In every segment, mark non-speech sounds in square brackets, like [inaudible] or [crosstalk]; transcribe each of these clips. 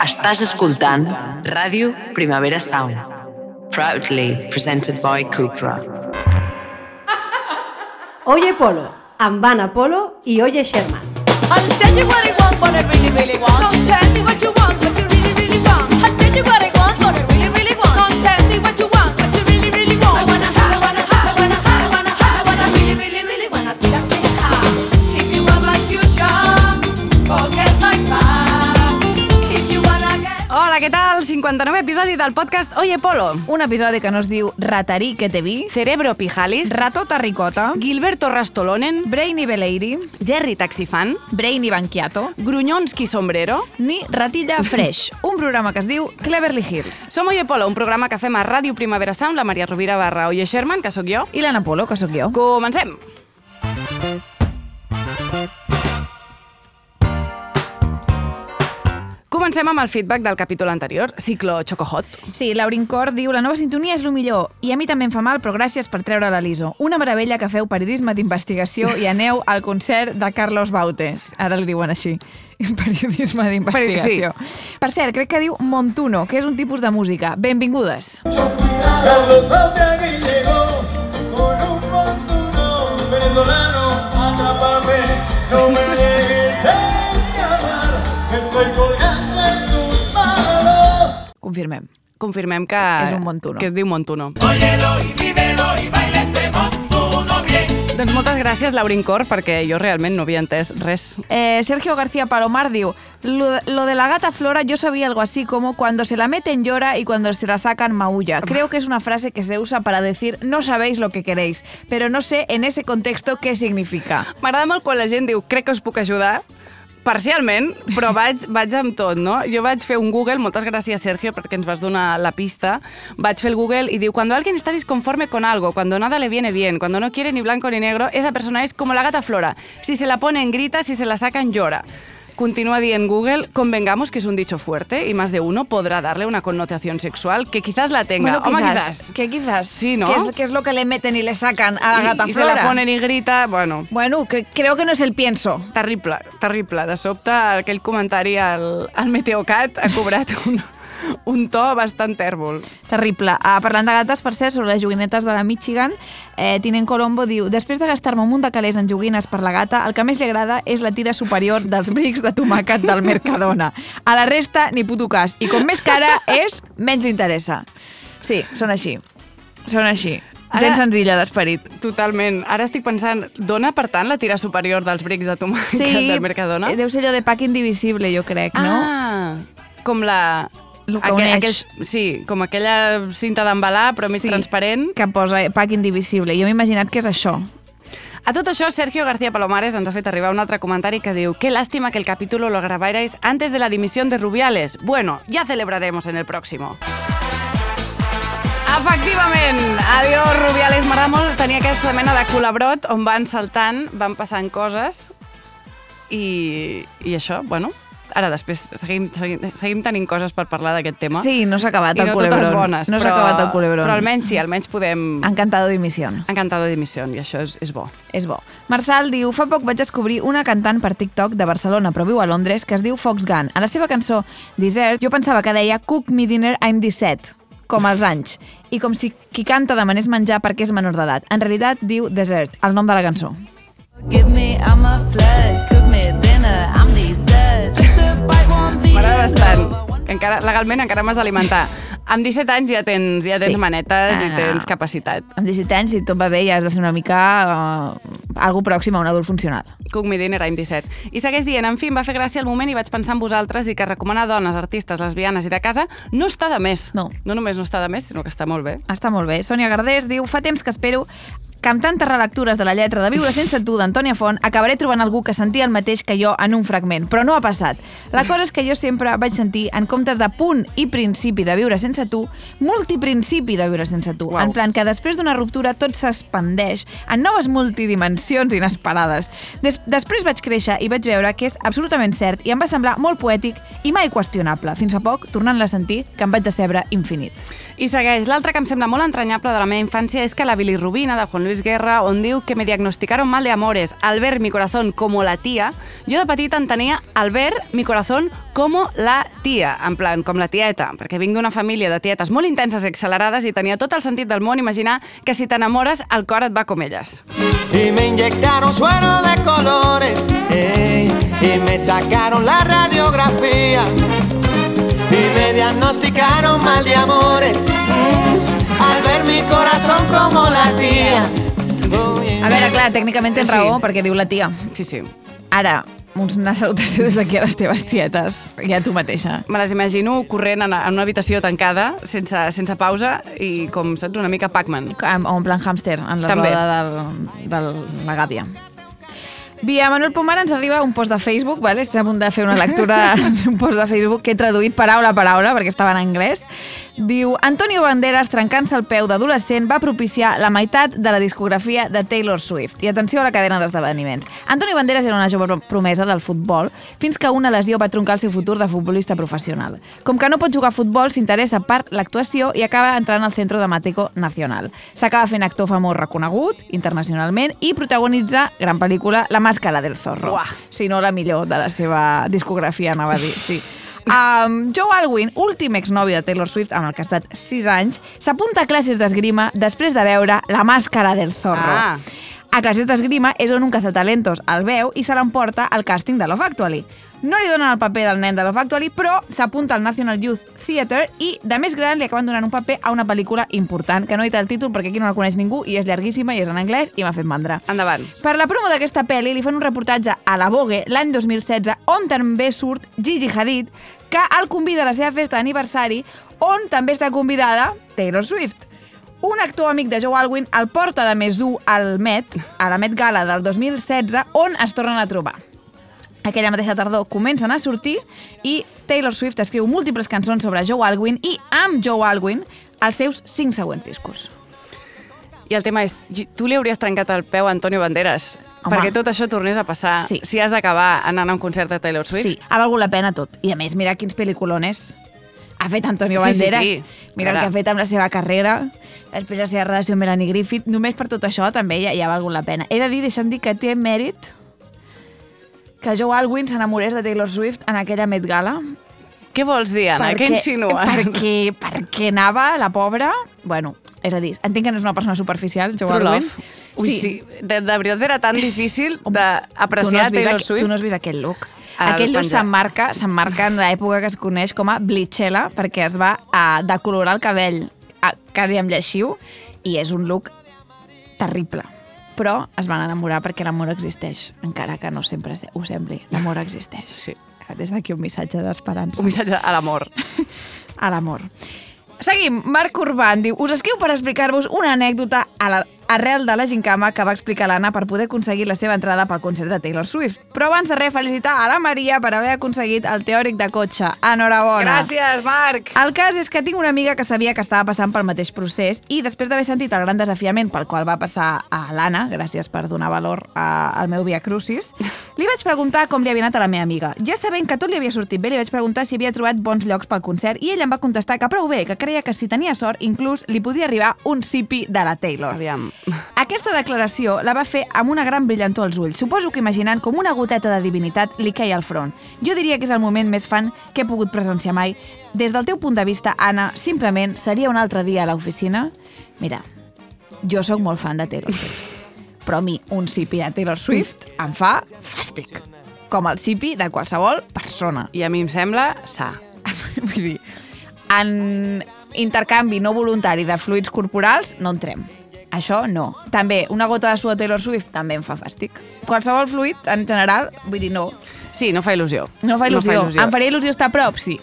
Estàs escoltant Ràdio Primavera Sound. Proudly presented by Cupra. Oye Polo, amb Anna Polo i Oye Sherman. I'll tell you what I want, what I really, really want. Don't tell me what you want, what you really, really want. I'll tell you what I want, what I really, really want. Don't tell me what you want, 59 episodi del podcast Oye Polo. Un episodi que no es diu Ratarí que te vi, Cerebro Pijalis, Ratota Ricota, Gilberto Rastolonen, Brainy Beleiri, Jerry Taxifan, Brainy Banquiato, Grunyonski Sombrero. ni Ratilla Fresh, [laughs] un programa que es diu Cleverly Hills. Som Oye Polo, un programa que fem a Ràdio Primavera Sound, la Maria Rovira barra Oye Sherman, que sóc jo. I l'Anna Polo, que sóc jo. Comencem! Comencem amb el feedback del capítol anterior, ciclo Chocohot. Sí, Laurin Cor diu la nova sintonia és el millor i a mi també em fa mal, però gràcies per treure la l'ISO. Una meravella que feu periodisme d'investigació i aneu al concert de Carlos Bautes. Ara li diuen així. [laughs] Periodisme d'investigació. Sí. Per cert, crec que diu Montuno, que és un tipus de música. Benvingudes. Carlos llegó con un montuno venezolano. No me dejes escapar. Estoy colgando. Confirmem. Confirmem que... És un Montuno. Que es diu Montuno. Óyelo y vívelo y baila este montuno bien. Doncs moltes gràcies, Laurin Cor, perquè jo realment no havia entès res. Eh, Sergio García Palomar diu lo, lo de la gata Flora yo sabía algo así como cuando se la meten llora y cuando se la sacan maulla. Creo que es una frase que se usa para decir no sabéis lo que queréis, pero no sé en ese contexto qué significa. M'agrada molt quan la gent diu crec que us puc ajudar, parcialment, però vaig, vaig amb tot, no? Jo vaig fer un Google, moltes gràcies, Sergio, perquè ens vas donar la pista. Vaig fer el Google i diu, cuando alguien está disconforme con algo, cuando nada le viene bien, cuando no quiere ni blanco ni negro, esa persona es como la gata Flora. Si se la ponen, grita, si se la sacan, llora. Continúa dient Google, convengamos que es un dicho fuerte y más de uno podrá darle una connotación sexual que quizás la tenga. Home, quizás. ¿Qué quizás? Sí, ¿no? ¿Qué es, qué es lo que le meten y le sacan a la gata y, Flora? se la ponen y grita, bueno, Bueno, cre- creo que no es el pienso. terrible, terrible. De sobte, aquell comentari al, al Meteocat ha cobrat un, [laughs] un to bastant tèrbol. Terrible. Uh, parlant de gates, per cert, sobre les joguinetes de la Michigan, eh, Tinent Colombo diu després de gastar-me un munt de calés en joguines per la gata, el que més li agrada és la tira superior dels brics de tomàquet del Mercadona. A la resta, ni puto cas. I com més cara és, menys li interessa. Sí, són així. Són així. Ara- Gent senzilla d'esperit. Totalment. Ara estic pensant, dona, per tant, la tira superior dels brics de tomàquet del Mercadona? eh, deu ser allò de pack indivisible, jo crec, no? Ah, com la... Lo que uneix. sí, com aquella cinta d'embalar, però més Sí, transparent. Que posa pack indivisible. Jo m'he imaginat que és això. A tot això, Sergio García Palomares ens ha fet arribar un altre comentari que diu Qué lástima que el capítulo lo grabarais antes de la dimisión de Rubiales. Bueno, ya celebraremos en el próximo. Efectivament! Adiós, Rubiales. M'agrada molt tenir aquesta mena de colabrot on van saltant, van passant coses i, i això, bueno, ara després seguim, seguim, seguim tenint coses per parlar d'aquest tema. Sí, no s'ha acabat I el no culebrón. totes bones, No s'ha acabat el culebrón. Però almenys sí, almenys podem... Encantado dimisión. Encantado de dimisión, i això és, és bo. És bo. Marçal diu, fa poc vaig descobrir una cantant per TikTok de Barcelona, però viu a Londres, que es diu Fox Gun. A la seva cançó Desert, jo pensava que deia Cook me dinner, I'm 17 com els anys, i com si qui canta demanés menjar perquè és menor d'edat. En realitat diu Desert, el nom de la cançó. Give me, I'm a flirt. M'agrada bastant. Encara, legalment encara m'has d'alimentar. Amb 17 anys ja tens, ja tens Sí. manetes i Ah. tens capacitat. Amb 17 anys, si tot va bé, ja has de ser una mica uh, algo pròxim a un adult funcional. Cook me dinner, I'm 17. I segueix dient, en fi, em va fer gràcia el moment i vaig pensar en vosaltres i que recomanar dones, artistes, lesbianes i de casa no està de més. No. No només no està de més, sinó que està molt bé. Està molt bé. Sònia Gardés diu, fa temps que espero que amb tantes relectures de la lletra de Viure sense tu d'Antònia Font acabaré trobant algú que sentia el mateix que jo en un fragment, però no ha passat. La cosa és que jo sempre vaig sentir, en comptes de punt i principi de Viure sense tu, multiprincipi de Viure sense tu. Uau. En plan que després d'una ruptura tot s'expandeix en noves multidimensions inesperades. Des després vaig créixer i vaig veure que és absolutament cert i em va semblar molt poètic i mai qüestionable. Fins fa poc, tornant-la a sentir, que em vaig decebre infinit. I segueix. L'altre que em sembla molt entranyable de la meva infància és que la bilirrubina de Juan Luis Guerra, on diu que me diagnosticaron mal de amores al ver mi corazón como la tía, jo de petita entenia al ver mi corazón com la tia, en plan, com la tieta, perquè vinc d'una família de tietes molt intenses i accelerades i tenia tot el sentit del món imaginar que si t'enamores el cor et va com elles. y me inyectaron suero de colores ey, y me sacaron la radiografía y me diagnosticaron mal de amores al ver mi corazón como latía. Uy, A veure, clar, tècnicament tens Sí. raó, perquè diu la tia. Sí, sí. Ara, una salutació des d'aquí a les teves tietes, ja tu mateixa. Me les imagino corrent en, en una habitació tancada, sense, sense pausa, i com, saps, una mica Pac-Man. En, o en plan hàmster, en la També. roda del, de la gàbia. Via Manuel Pomar ens arriba un post de Facebook, vale? estem a punt de fer una lectura [laughs] d'un post de Facebook que he traduït paraula a paraula perquè estava en anglès. Diu, Antonio Banderas, trencant-se el peu d'adolescent, va propiciar la meitat de la discografia de Taylor Swift. I atenció a la cadena d'esdeveniments. Antonio Banderas era una jove promesa del futbol fins que una lesió va troncar el seu futur de futbolista professional. Com que no pot jugar a futbol, s'interessa per l'actuació i acaba entrant al Centro Dramático Nacional. S'acaba fent actor famós reconegut internacionalment i protagonitza gran pel·lícula La màscara del zorro. Uah. Si no la millor de la seva discografia, anava a dir, sí. Um, Joe Alwyn, últim exnòvio de Taylor Swift, amb el que ha estat 6 anys, s'apunta a classes d'esgrima després de veure La màscara del zorro. Ah. A classes d'esgrima és on un cazatalentos el veu i se l'emporta al càsting de Love Actually. No li donen el paper del nen de Love Actually, però s'apunta al National Youth Theatre i, de més gran, li acaben donant un paper a una pel·lícula important, que no he dit el títol perquè aquí no la coneix ningú i és llarguíssima i és en anglès i m'ha fet mandra. Endavant. Per la promo d'aquesta pel·li li fan un reportatge a la Vogue l'any 2016 on també surt Gigi Hadid que el convida a la seva festa d'aniversari on també està convidada Taylor Swift. Un actor amic de Joe Alwyn el porta de més 1 al Met, a la Met Gala del 2016, on es tornen a trobar. Aquella mateixa tardor comencen a sortir i Taylor Swift escriu múltiples cançons sobre Joe Alwyn i amb Joe Alwyn els seus cinc següents discos. I el tema és, tu li hauries trencat el peu a Antonio Banderas Home. perquè tot això tornés a passar Sí. si has d'acabar anant a un concert de Taylor Swift. Sí, ha valgut la pena tot. I a més, mira quins pel·liculones ha fet Antonio Sí, sí, Banderas. sí. Mira el Ara. que ha fet amb la seva carrera, després la seva relació amb Melanie Griffith. Només per tot això també ja, ja ha valgut la pena. He de dir, deixa'm dir que té mèrit que Joe Alwyn s'enamorés de Taylor Swift en aquella Met Gala. Què vols dir, Anna? Què insinues? Perquè, perquè anava la pobra... Bueno, és a dir, entenc que no és una persona superficial, Joe True Alwyn. love. Ui, sí. De, de veritat era tan difícil d'apreciar Taylor aqu- Swift. Tu no has vist aquest look. El look penjaré. s'emmarca s'emmarca en l'època que es coneix com a Bleachella, perquè es va a decolorar el cabell a, quasi amb lleixiu, i és un look terrible. Però es van enamorar perquè l'amor existeix, encara que no sempre se- ho sembli. L'amor existeix. Sí. Des d'aquí un missatge d'esperança Un missatge a l'amor. [laughs] a l'amor. Seguim. Marc Urban diu us escriu per explicar-vos una anècdota a la, arrel de la gincama que va explicar l'Anna per poder aconseguir la seva entrada pel concert de Taylor Swift. Però abans de res, felicitar a la Maria per haver aconseguit el teòric de cotxe. Enhorabona. Gràcies, Marc! El cas és que tinc una amiga que sabia que estava passant pel mateix procés i després d'haver sentit el gran desafiament pel qual va passar a l'Anna, gràcies per donar valor a, al meu Via Crucis, li vaig preguntar com li havia anat a la meva amiga. Ja sabent que tot li havia sortit bé, li vaig preguntar si havia trobat bons llocs pel concert i ella em va contestar que prou bé, que creia que si tenia sort, inclús li podria arribar un sipi de la Taylor. Aviam. Aquesta declaració la va fer amb una gran brillantor als ulls, suposo que imaginant com una goteta de divinitat li queia al front. Jo diria que és el moment més fan que he pogut presenciar mai. Des del teu punt de vista, Anna, simplement seria un altre dia a l'oficina? Mira, jo sóc molt fan de Taylor Swift, [laughs] però a mi un sipi de Taylor Swift em fa fàstic, com el sipi de qualsevol persona. I a mi em sembla sa. [laughs] Vull dir, en intercanvi no voluntari de fluids corporals no entrem. Això no. També, una gota de suor de Taylor Swift també em fa fàstic. Qualsevol fluid, en general, vull dir, no. Sí, no fa il·lusió. No fa il·lusió. No fa il·lusió. Em faria il·lusió estar a prop? Sí.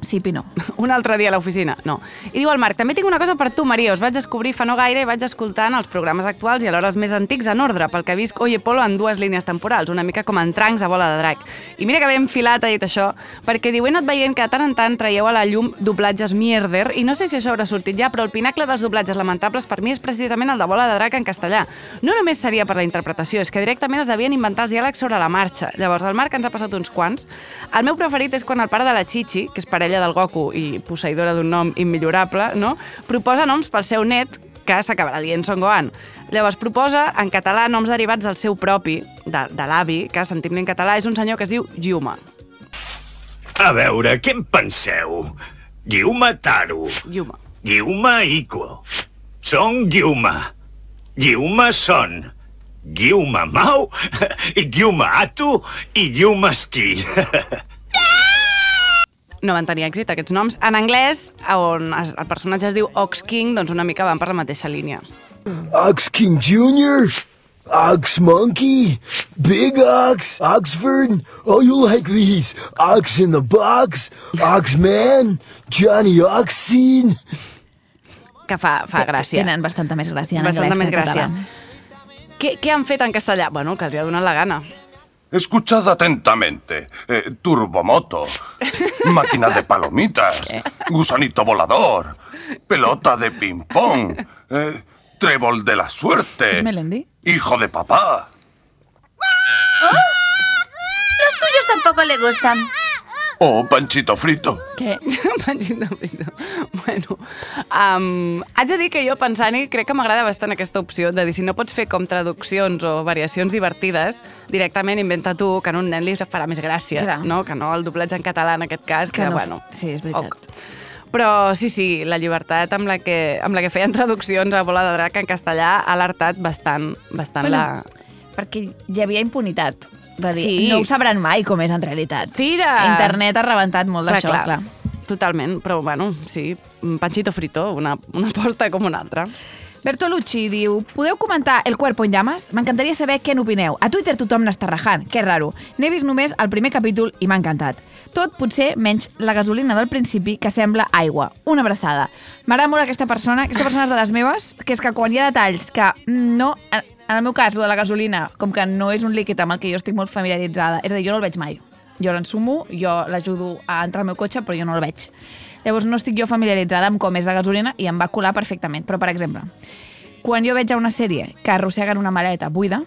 Sí, pi no. [laughs] Un altre dia a l'oficina, no. I diu el Marc, també tinc una cosa per tu, Maria. Us vaig descobrir fa no gaire i vaig escoltant els programes actuals i alhora els més antics en ordre, pel que visc Oye Polo en dues línies temporals, una mica com en trancs a bola de drac. I mira que ben filat ha dit això, perquè diu, he anat veient que de tant en tant traieu a la llum doblatges mierder, i no sé si això haurà sortit ja, però el pinacle dels doblatges lamentables per mi és precisament el de bola de drac en castellà. No només seria per la interpretació, és que directament es devien inventar els diàlegs sobre la marxa. Llavors, el Marc ens ha passat uns quants. El meu preferit és quan el pare de la Chichi, que és parella del Goku i posseïdora d'un nom immillorable, no? proposa noms pel seu net que s'acabarà dient Son Gohan. Llavors proposa en català noms derivats del seu propi, de, de l'avi, que sentim en català, és un senyor que es diu Giuma. A veure, què en penseu? Guiuma Taro, Yuma. Guiuma Iko, Son Guiuma, Guiuma Son, Guiuma Mau, [laughs] i Guiuma Atu i Guiuma Ski. [laughs] No van tenir èxit, aquests noms. En anglès, on es- el personatge es diu Ox King, doncs una mica van per la mateixa línia. Ox King Jr., Ox Monkey, Big Ox, Oxford. Oh, you like these? Ox in the Box, Ox Man, Johnny Oxseed. Que fa, fa gràcia. Tenen bastanta més gràcia en Bastanta anglès més gràcia. Què, què han fet en castellà? Bueno, que els hi ha donat la gana. Escuchad atentamente. Eh, turbomoto, [laughs] máquina de palomitas, gusanito volador, pelota de ping-pong, eh, trébol de la suerte, ¿Es Melendi? hijo de papá. Los tuyos tampoco le gustan. O panchito frito. Què? [laughs] Panxito frito. Bueno, um, haig de dir que jo pensant-hi crec que m'agrada bastant aquesta opció de dir si no pots fer com traduccions o variacions divertides, directament inventa tu que en un nen li farà més gràcia, Clar. no? que no el doblatge en català en aquest cas, que, Que no- bueno... sí, és veritat. ok. Però sí, sí, la llibertat amb la que, amb la que feien traduccions a Bola de Drac en castellà ha alertat bastant, bastant Bueno, la... Perquè hi havia impunitat. De dir, Sí. no ho sabran mai com és en realitat. Tira! Internet ha rebentat molt d'això, clar, clar. Totalment, però bueno, sí, panxito frito, una, una aposta com una altra. Bertolucci diu, podeu comentar El cuerpo en llamas? M'encantaria saber què n'opineu. A Twitter tothom n'està rajant, que raro. N'he vist només el primer capítol i m'ha encantat. Tot potser menys la gasolina del principi que sembla aigua. Una abraçada. M'agrada molt aquesta persona, aquesta persona és de les meves, que és que quan hi ha detalls que no... En el meu cas, lo de la gasolina, com que no és un líquid amb el que jo estic molt familiaritzada, és a dir, jo no el veig mai. Jo l'ensumo, jo l'ajudo a entrar al meu cotxe, però jo no el veig. Llavors no estic jo familiaritzada amb com és la gasolina i em va colar perfectament. Però, per exemple, quan jo veig a una sèrie que arrosseguen una maleta buida,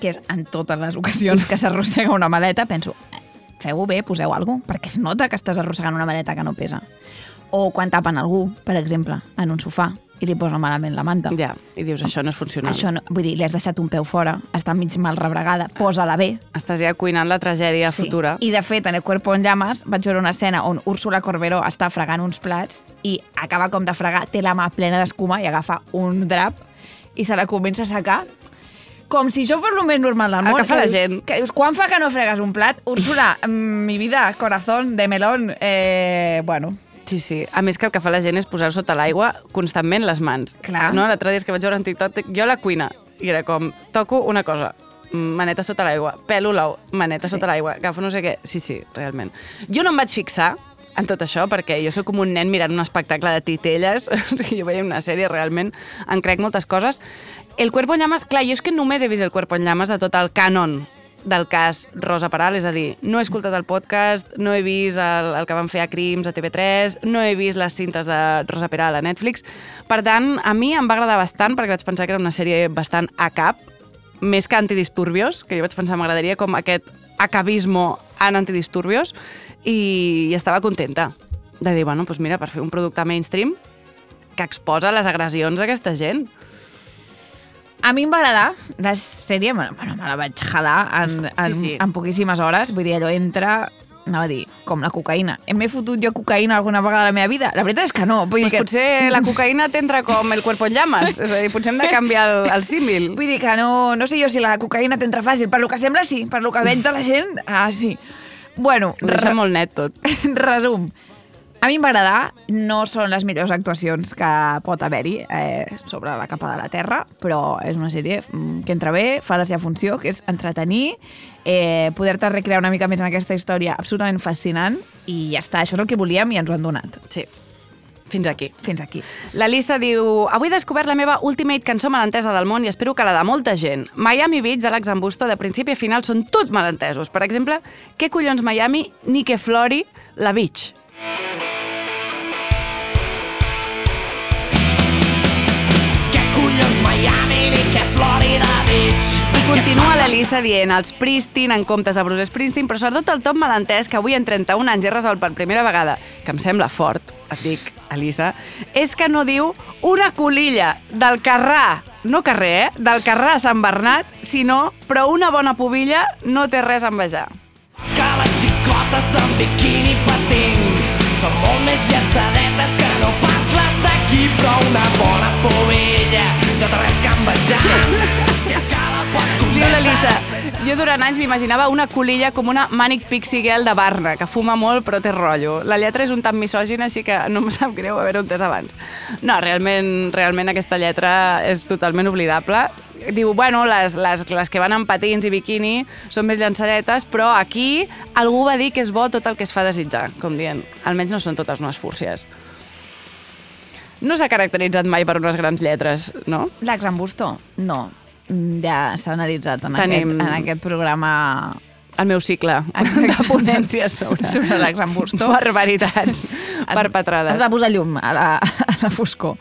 que és en totes les ocasions que s'arrossega una maleta, penso, "Eh, feu-ho bé, poseu alguna cosa, perquè es nota que estàs arrossegant una maleta que no pesa. O quan tapen algú, per exemple, en un sofà, i li posen malament la manta. Ja, i dius, això no és funcional. Això no, vull dir, li has deixat un peu fora, està mig mal rebregada, posa-la bé. Estàs ja cuinant la tragèdia futura. I de fet, en El cuerpo en llamas vaig veure una escena on Úrsula Corberó està fregant uns plats i acaba com de fregar, té la mà plena d'escuma i agafa un drap i se la comença a secar com si això fos el més normal del El món. que fa la dius, gent. Que dius, quan fa que no fregues un plat? Úrsula, mm, mi vida, corazón de melón, eh, bueno, Sí, sí. A més que el que fa la gent és posar sota l'aigua constantment les mans. Clar. No? L'altre dia que vaig veure en TikTok, jo a la cuina, i era com, toco una cosa, maneta sota l'aigua, pelo l'ou, maneta Sí. sota l'aigua, agafo no sé què. Sí, sí, realment. Jo no em vaig fixar en tot això, perquè jo sóc com un nen mirant un espectacle de titelles, [laughs] o sigui, jo veia una sèrie, realment en crec moltes coses. El Cuerpo en Llamas, clar, jo és que només he vist El Cuerpo en Llamas de tot el cànon del cas Rosa Peral, és a dir, no he escoltat el podcast, no he vist el, el que van fer a Crims a TV3, no he vist les cintes de Rosa Peral a Netflix. Per tant, a mi em va agradar bastant perquè vaig pensar que era una sèrie bastant a cap, més que antidisturbios, que jo vaig pensar m'agradaria com aquest acabismo en antidisturbios, i, i estava contenta de dir, bueno, doncs mira, per fer un producte mainstream que exposa les agressions d'aquesta gent. A mi em va agradar la sèrie, bueno, bueno, me la vaig jalar en, en, Sí, sí. en poquíssimes hores, vull dir, allò entra anava a dir, com la cocaïna. M'he fotut jo cocaïna alguna vegada a la meva vida? La veritat és que no. Vull Pues dir que... potser la [laughs] cocaïna t'entra com el cuerpo en llames, és a dir, potser hem de canviar el, el símil. Vull dir que no, no sé jo si la cocaïna t'entra fàcil. Per lo que sembla, sí. Per lo que veig de la gent, ah, sí. Bueno, Ho deixa molt net tot. [laughs] resum. A mi em va agradar, no són les millors actuacions que pot haver-hi eh, sobre la capa de la Terra, però és una sèrie mm, que entra bé, fa la seva funció, que és entretenir, eh, poder-te recrear una mica més en aquesta història absolutament fascinant, i ja està, això és el que volíem i ens ho han donat. Sí. Fins aquí. Fins aquí. La Lisa diu Avui he descobert la meva ultimate cançó malentesa del món i espero que la de molta gent. Miami Beach d'Àlex Ambusto de principi a final són tot malentesos. Per exemple, què collons Miami ni que flori la Beach? Què collons Miami ni què Florida Beach? I continua la Lisa dient els Pristin en comptes de Bruce Springsteen, però sobretot el top malentès que avui en 31 anys he resolt per primera vegada, que em sembla fort, et dic, Elisa, és que no diu una colilla del carrà, no carrer, eh? Del carrà a Sant Bernat, sinó, però una bona pubilla no té res a envejar. Que la xicota en biquini patins són molt més llançadetes que no pas les d'aquí, però una bona pobilla no té res que envejar. Si és que la pots Diu l'Elisa, jo durant anys m'imaginava una colilla com una Manic Pixie Girl de Barna, que fuma molt però té rotllo. La lletra és un tant misògina, així que no em sap greu haver-ho entès abans. No, realment, realment aquesta lletra és totalment oblidable. Diu, bueno, les, les, les que van amb patins i biquini són més llançadetes, però aquí algú va dir que és bo tot el que es fa desitjar, com dient. Almenys no són totes unes fúrcies. No s'ha caracteritzat mai per unes grans lletres, no? L'Axambusto? No. Mm, Ja s'ha analitzat en, Tenim- aquest, en aquest programa El meu cicle de ponències sobre, [laughs] sobre l'Axambusto. Barbaritats perpetrades. Es va posar llum a la, a la foscor.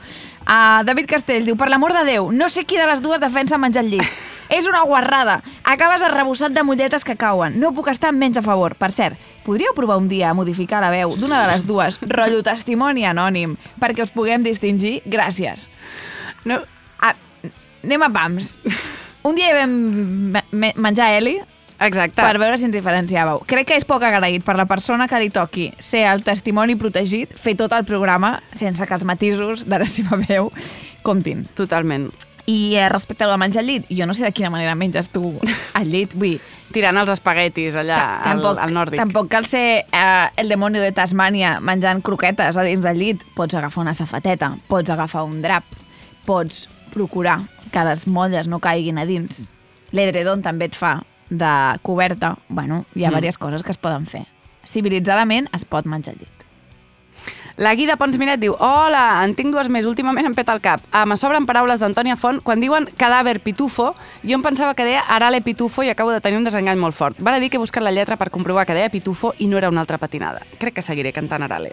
Uh, David Castells diu, per l'amor de Déu, no sé qui de les dues defensa menjar al llit. És una guarrada. Acabes arrebossat de mulletes que cauen. No puc estar menys a favor. Per cert, podríeu provar un dia a modificar la veu d'una de les dues, rotllo testimoni anònim, perquè us puguem distingir? Gràcies. No. Anem a pams. Un dia vam me- me- menjar Eli, Exacte. per veure si ens diferenciàveu. Crec que és poc agraït per la persona que li toqui ser el testimoni protegit, fer tot el programa sense que els matisos de la seva veu comptin. Totalment. I eh, respecte al de menjar al llit, jo no sé de quina manera menges tu al llit, vull dir, Tirant els espaguetis allà ta- al, al nòrdic. tampoc cal ser eh, el demonio de Tasmània menjant croquetes a dins del llit. Pots agafar una safateta, pots agafar un drap, pots procurar que les molles no caiguin a dins. L'edredon també et fa de coberta. Bueno, hi ha Mm. diverses coses que es poden fer. Civilitzadament es pot menjar llit. La Guida Pons Miret diu Hola, en tinc dues més, últimament em peta el cap. Ah, me sobren paraules d'Antònia Font. Quan diuen cadàver pitufo, jo em pensava que deia arale pitufo i acabo de tenir un desengany molt fort. Val a dir que he buscat la lletra per comprovar que deia pitufo i no era una altra patinada. Crec que seguiré cantant arale.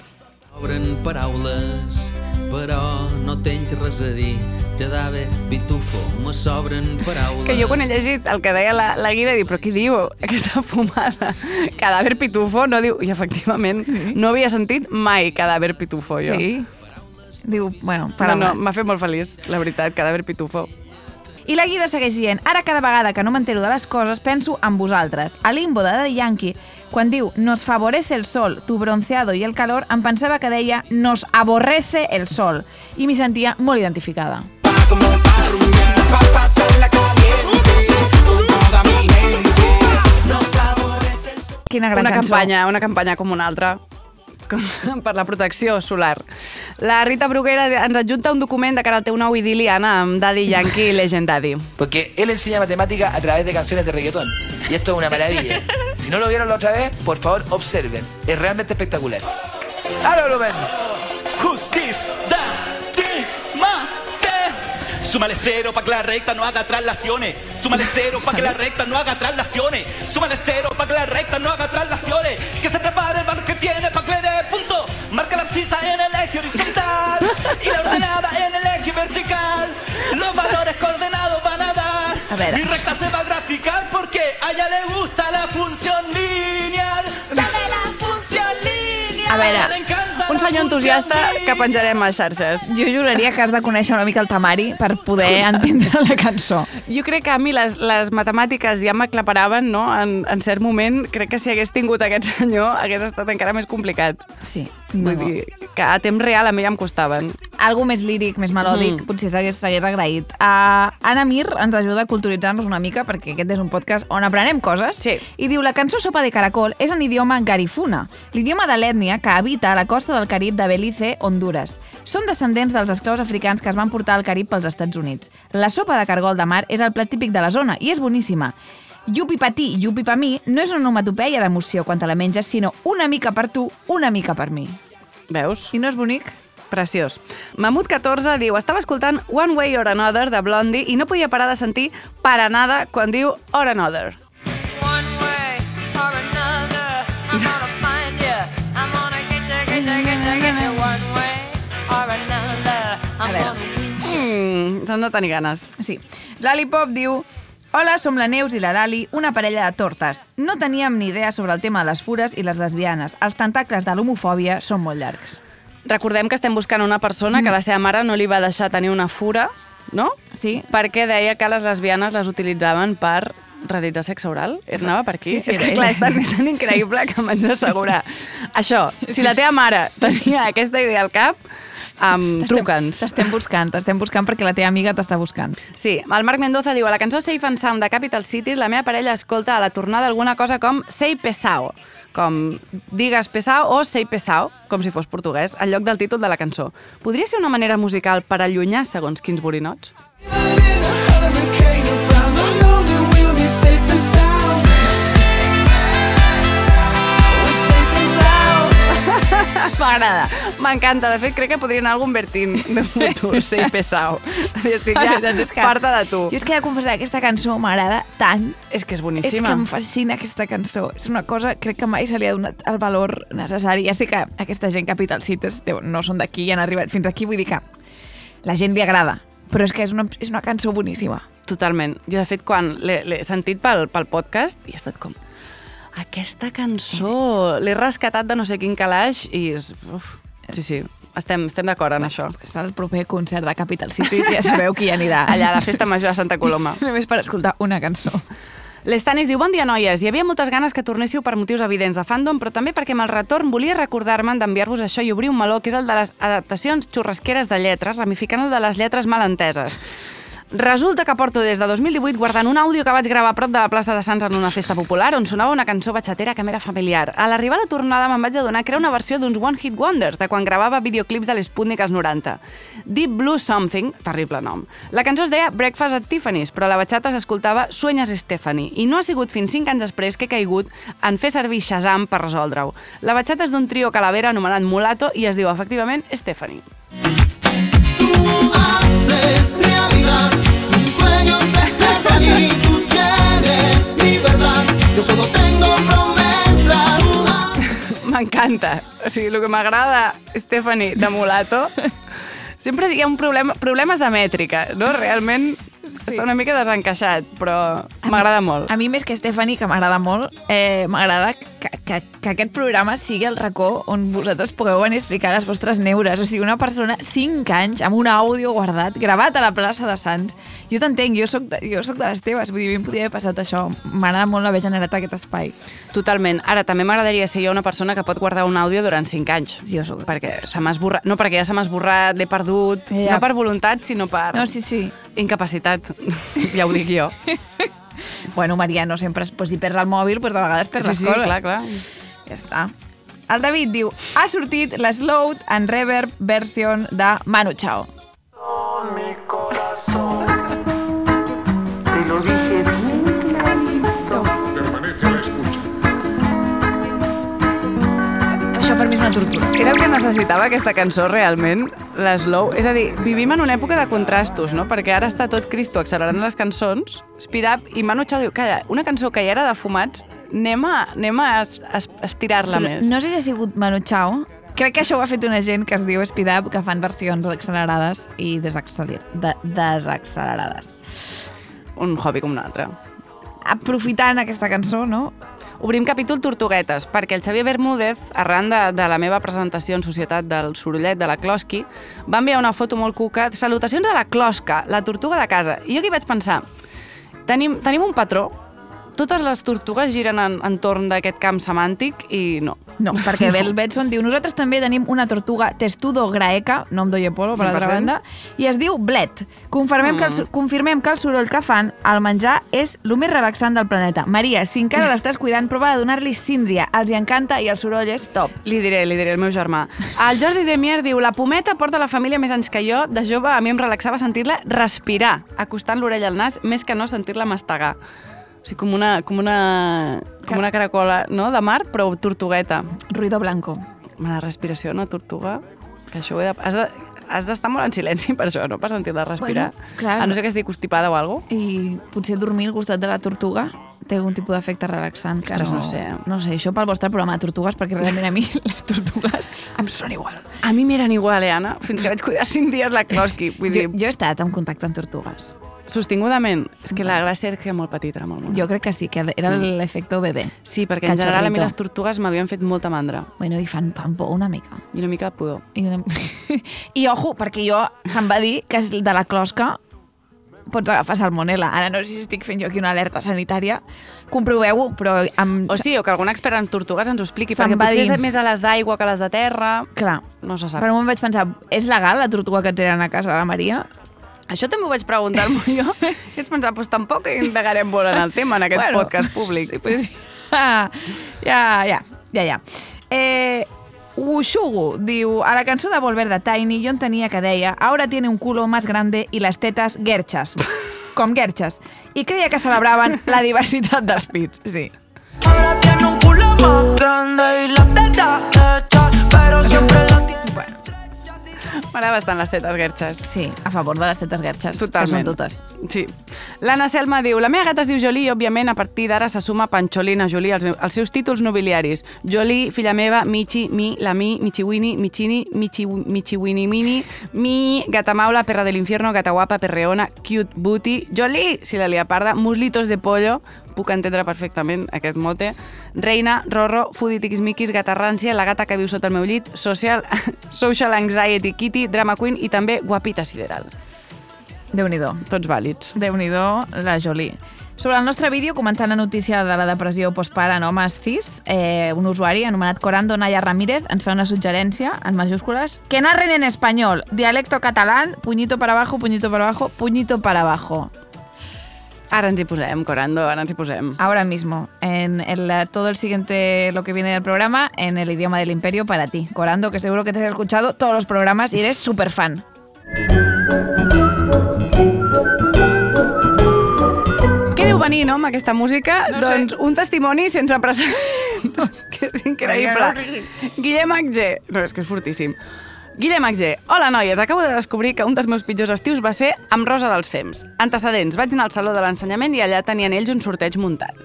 Obren paraules, però no tenc res a dir. Cadàver, pitufo, me sobren paraules. Que jo quan he llegit el que deia la, la Guida, dic, però qui diu aquesta fumada? [laughs] Cadàver pitufo, no diu... I efectivament, sí. no havia sentit mai cadàver pitufo, jo. Sí. Diu, bueno, No, paraules. no, m'ha fet molt feliç, la veritat, cadàver pitufo. I la guida segueix dient, ara cada vegada que no m'entero de les coses penso en vosaltres. A Limbo de Daddy Yankee, quan diu nos favorece el sol, tu bronceado y el calor, em pensava que deia nos aborrece el sol. I m'hi sentia molt identificada. Quina gran una cançó. campanya, una campanya com una altra [laughs] per la protecció solar. La Rita Bruguera ens adjunta un document de cara al teu nou idili, Anna, amb Daddy Yankee i Legend Daddy. Porque él enseña matemática a través de canciones de reggaetón. Y esto es una maravilla. Si no lo vieron la otra vez, por favor, observen. Es realmente espectacular. ¡Dale, volumen! Justice da mate. Súmale cero para que la recta no haga traslaciones. Súmale cero para que la [laughs] recta no haga traslaciones. Súmale cero para que la recta no haga traslaciones. Que se prepare para punto. Marca la abscisa en el eje horizontal y la ordenada en el eje vertical. Los valores coordenados van a dar. A ver. Mi recta se va a graficar porque a ella le gusta la función lineal. Dale la función lineal. A encanta Un senyor entusiasta que penjarem a xarxes. Jo juraria que has de conèixer una mica el Tamari per poder entendre la cançó. Jo crec que a mi les, les matemàtiques ja m'aclaparaven, no?, en, en cert moment. Crec que si hagués tingut aquest senyor hagués estat encara més complicat. Sí. Vull No. dir que a temps real a mi ja em costaven. Algo més líric, més melòdic, Mm. potser s'hagués agraït. Uh, Anna Mir ens ajuda a culturitzar-nos una mica, perquè aquest és un podcast on aprenem coses, Sí. i diu la cançó Sopa de Caracol és en idioma garifuna, l'idioma de l'ètnia que habita a la costa del Carib de Belize, Honduras. Són descendents dels esclaus africans que es van portar al Carib pels Estats Units. La sopa de cargol de mar és el plat típic de la zona i és boníssima. Yupi pa ti, yupi pa mi no és una onomatopeia d'emoció quan te la menges, sinó una mica per tu, una mica per mi. Veus? I no és bonic? Preciós. Mamut14 diu Estava escoltant One Way or Another de Blondie i no podia parar de sentir para nada quan diu or another. One way or another, I'm gonna find you. I'm gonna get you, get you, get you, get you. One way or another, I'm gonna win you. Mm, S'han de tenir ganes. Sí. Lollipop diu... Hola, som la Neus i la Lali, una parella de tortes. No teníem ni idea sobre el tema de les fures i les lesbianes. Els tentacles de l'homofòbia són molt llargs. Recordem que estem buscant una persona que la seva mare no li va deixar tenir una fura, no? Sí. Perquè deia que les lesbianes les utilitzaven per realitzar sexe oral? Anava per aquí? Sí, sí, és que clar, és tan, és tan increïble que m'haig d'assegurar. Això, si la teva mare tenia aquesta idea al cap, um, truca'ns. T'estem buscant, t'estem buscant perquè la teva amiga t'està buscant. Sí, el Marc Mendoza diu a la cançó Safe and Sound de Capital Cities la meva parella escolta a la tornada alguna cosa com Sei pesao, com digues pesao o sei pesao, com si fos portuguès, al lloc del títol de la cançó. Podria ser una manera musical per allunyar segons quins borinots? M'agrada, m'encanta. De fet, crec que podria anar algun Bertín de futur, [laughs] sei pesao. Estic La ja és que- farta de tu. Jo és que he de confessar que aquesta cançó m'agrada tant. És que és És boníssima. que em fascina aquesta cançó. És una cosa, crec que mai se li ha donat el valor necessari. Ja sé que aquesta gent Capital Cities déu, no són d'aquí i han arribat fins aquí, vull dir que la gent li agrada. Però és que és una, és una cançó boníssima. Totalment. Jo, de fet, quan l'he sentit pel, pel podcast, i he estat com... Aquesta cançó l'he rescatat de no sé quin calaix i... És, uf, sí, sí, estem, estem d'acord en això. És el proper concert de Capital Cities, ja sabeu qui hi anirà. [laughs] Allà a la Festa Major de Santa Coloma. [laughs] Només per escoltar una cançó. L'Estanis diu, bon dia, noies. Hi havia moltes ganes que tornéssiu per motius evidents de fandom, però també perquè amb el retorn volia recordar-me d'enviar-vos això i obrir un meló, que és el de les adaptacions xurrasqueres de lletres, ramificant el de les lletres mal enteses. Resulta que porto des de 2018 guardant un àudio que vaig gravar a prop de la plaça de Sants en una festa popular on sonava una cançó batxatera que m'era familiar. A l'arribar a la tornada me'n vaig adonar que era una versió d'uns One Hit Wonders de quan gravava videoclips de l'Sputnik als 90. Deep Blue Something, terrible nom. La cançó es deia Breakfast at Tiffany's, però la batxata s'escoltava Sueñas Stephanie, i no ha sigut fins 5 anys després que he caigut en fer servir Shazam per resoldre-ho. La batxata és d'un trio calavera anomenat Mulato i es diu efectivament Stephanie. M'encanta. O sigui, el que m'agrada, Stephanie, de Mulato, sempre hi ha un problema, problemes de mètrica, no? Realment sí. està una mica desencaixat, però m'agrada molt. A mi, més que Stephanie, que m'agrada molt, eh, m'agrada que, que, que aquest programa sigui el racó on vosaltres pugueu venir a explicar les vostres neures. O sigui, una persona, 5 anys, amb un àudio guardat, gravat a la plaça de Sants. Jo t'entenc, jo soc de, jo soc de les teves, vull dir, a mi em podia haver passat això. M'agrada molt haver generat aquest espai. Totalment. Ara, també m'agradaria ser jo una persona que pot guardar un àudio durant 5 anys. Jo soc Perquè se m'ha esborrat... No, perquè ja se m'ha esborrat, l'he perdut, Ja. no per voluntat, sinó per... No, sí, sí. Incapacitat. ja ho dic jo. Bueno, Maria, no sempre... Pues, si perds el mòbil, pues, de vegades perds Sí, les sí, coses. clar, clar. Ja està. El David diu, ha sortit l'Slowed and Reverb version de Manu Chao. Permanece a Això per mi és una tortura. Era el que necessitava aquesta cançó realment, l'Slow. És a dir, vivim en una època de contrastos, no? Perquè ara està tot Cristo accelerant les cançons, Speed Up, i Manu Chao diu, calla, una cançó que ja era de fumats, anem a, anem a, es- es- estirar-la més. No sé si ha sigut Manu Chao. Crec que això ho ha fet una gent que es diu Speed Up, que fan versions accelerades i desacceler de, desaccelerades. Un hobby com un altre. Aprofitant aquesta cançó, no? Obrim capítol Tortuguetes, perquè el Xavier Bermúdez, arran de, de la meva presentació en Societat del Sorollet de la Closqui, va enviar una foto molt cuca. Salutacions a la Closca, la tortuga de casa. I jo aquí vaig pensar, tenim, tenim un patró, totes les tortugues giren en, entorn d'aquest camp semàntic i no. No, perquè [laughs] Bel Betson diu nosaltres també tenim una tortuga testudo graeca, nom d'Oye Polo, per altra 100%. banda, i es diu Blet. Confirmem, mm. que el, su- confirmem que el soroll que fan al menjar és el més relaxant del planeta. Maria, si encara [laughs] l'estàs cuidant, prova de donar-li síndria. Els hi encanta i el soroll és top. Li diré, li diré, el meu germà. El Jordi Demier diu, la pometa porta la família més anys que jo. De jove a mi em relaxava sentir-la respirar, acostant l'orella al nas, més que no sentir-la mastegar. O sigui, com una, com una, com una caracola no? de mar, però tortugueta. Ruido blanco. La respiració, no, tortuga? Que això ho he de... Has de has d'estar molt en silenci per això, no? Per sentir-la respirar. Bueno, clar. a no ser que estigui constipada o alguna cosa. I potser dormir al costat de la tortuga té algun tipus d'efecte relaxant. Que Ostres, no, no sé. No sé, això pel vostre programa de tortugues, perquè realment a mi [laughs] les tortugues em són igual. A mi m'eren igual, eh, Anna? Fins que vaig cuidar cinc dies la Kloski. Vull dir, Jo, jo he estat en contacte amb tortugues. Sostingudament. És que la gràcia era que era molt petita, era molt mona. Jo crec que sí, que era Mm. l'efecte bebè. Sí, perquè en general a mi les tortugues m'havien fet molta mandra. Bueno, i fan, por una mica. I una mica de pudor. I, una... [laughs] I ojo, perquè jo se'm va dir que és de la closca pots agafar salmonella. Ara no sé si estic fent jo aquí una alerta sanitària. Comproveu-ho, però... Amb... O sí, o que algun expert en tortugues ens ho expliqui, perquè potser dir. és més a les d'aigua que a les de terra. Clar. No se sap. Per un moment vaig pensar, és legal la tortuga que tenen a casa de la Maria? Això també ho vaig preguntar-me jo. I vaig pensar, doncs tampoc indagarem molt en el tema en aquest Bueno, podcast públic. Sí, pues, [laughs] ah, ja, ja, ja, ja. Eh, Wushugu diu, a la cançó de Volver de Tiny jo entenia que deia ahora tiene un culo más grande y las tetas gerchas. [laughs] Com gerchas. I creia que celebraven la diversitat dels pits. Sí. Ahora tiene un culo más grande y la teta hecha, pero siempre la tiene. M'agrada bastant les tetes gerxes. Sí, a favor de les tetes gerxes, Totalment. que són totes. Sí. L'Anna Selma diu, la meva gata es diu Jolie i, òbviament, a partir d'ara se suma Pancholina Jolie als, als seus títols nobiliaris. Jolie, filla meva, Michi, Mi, la Mi, Michiwini, Michini, Michi, Michiwini Mini, Mi, Gata Maula, Perra de l'Infierno, Gata Guapa, Perreona, Cute Booty, Jolie, si la lia parda, Muslitos de Pollo, puc entendre perfectament aquest mote, Reina, Rorro, Foodie Tiquismiquis, Gata Rància, la gata que viu sota el meu llit, Social, [laughs] social Anxiety Kitty, Drama Queen i també Guapita Sideral. Déu-n'hi-do. Tots vàlids. Déu-n'hi-do, la Jolie. Sobre el nostre vídeo, comentant la notícia de la depressió postpara en homes cis, eh, un usuari anomenat Corando Naya Ramírez ens fa una suggerència, en majúscules, que narren en espanyol, dialecto catalán, puñito para abajo, puñito para abajo, puñito para abajo. Ara ens hi posem, Corando, ara ens hi posem. Ahora mismo, en el, todo el siguiente, lo que viene del programa, en el idioma del imperio para ti. Corando, que seguro que te has escuchado todos los programas y eres súper fan. Què deu venir, no, amb aquesta música? No sé. doncs un testimoni sense precedents. [laughs] que és increïble. Guillem Agé. No, és que és fortíssim. Guillem Agé. Hola, noies. Acabo de descobrir que un dels meus pitjors estius va ser amb Rosa dels Fems. Antecedents. Vaig anar al Saló de l'Ensenyament i allà tenien ells un sorteig muntat.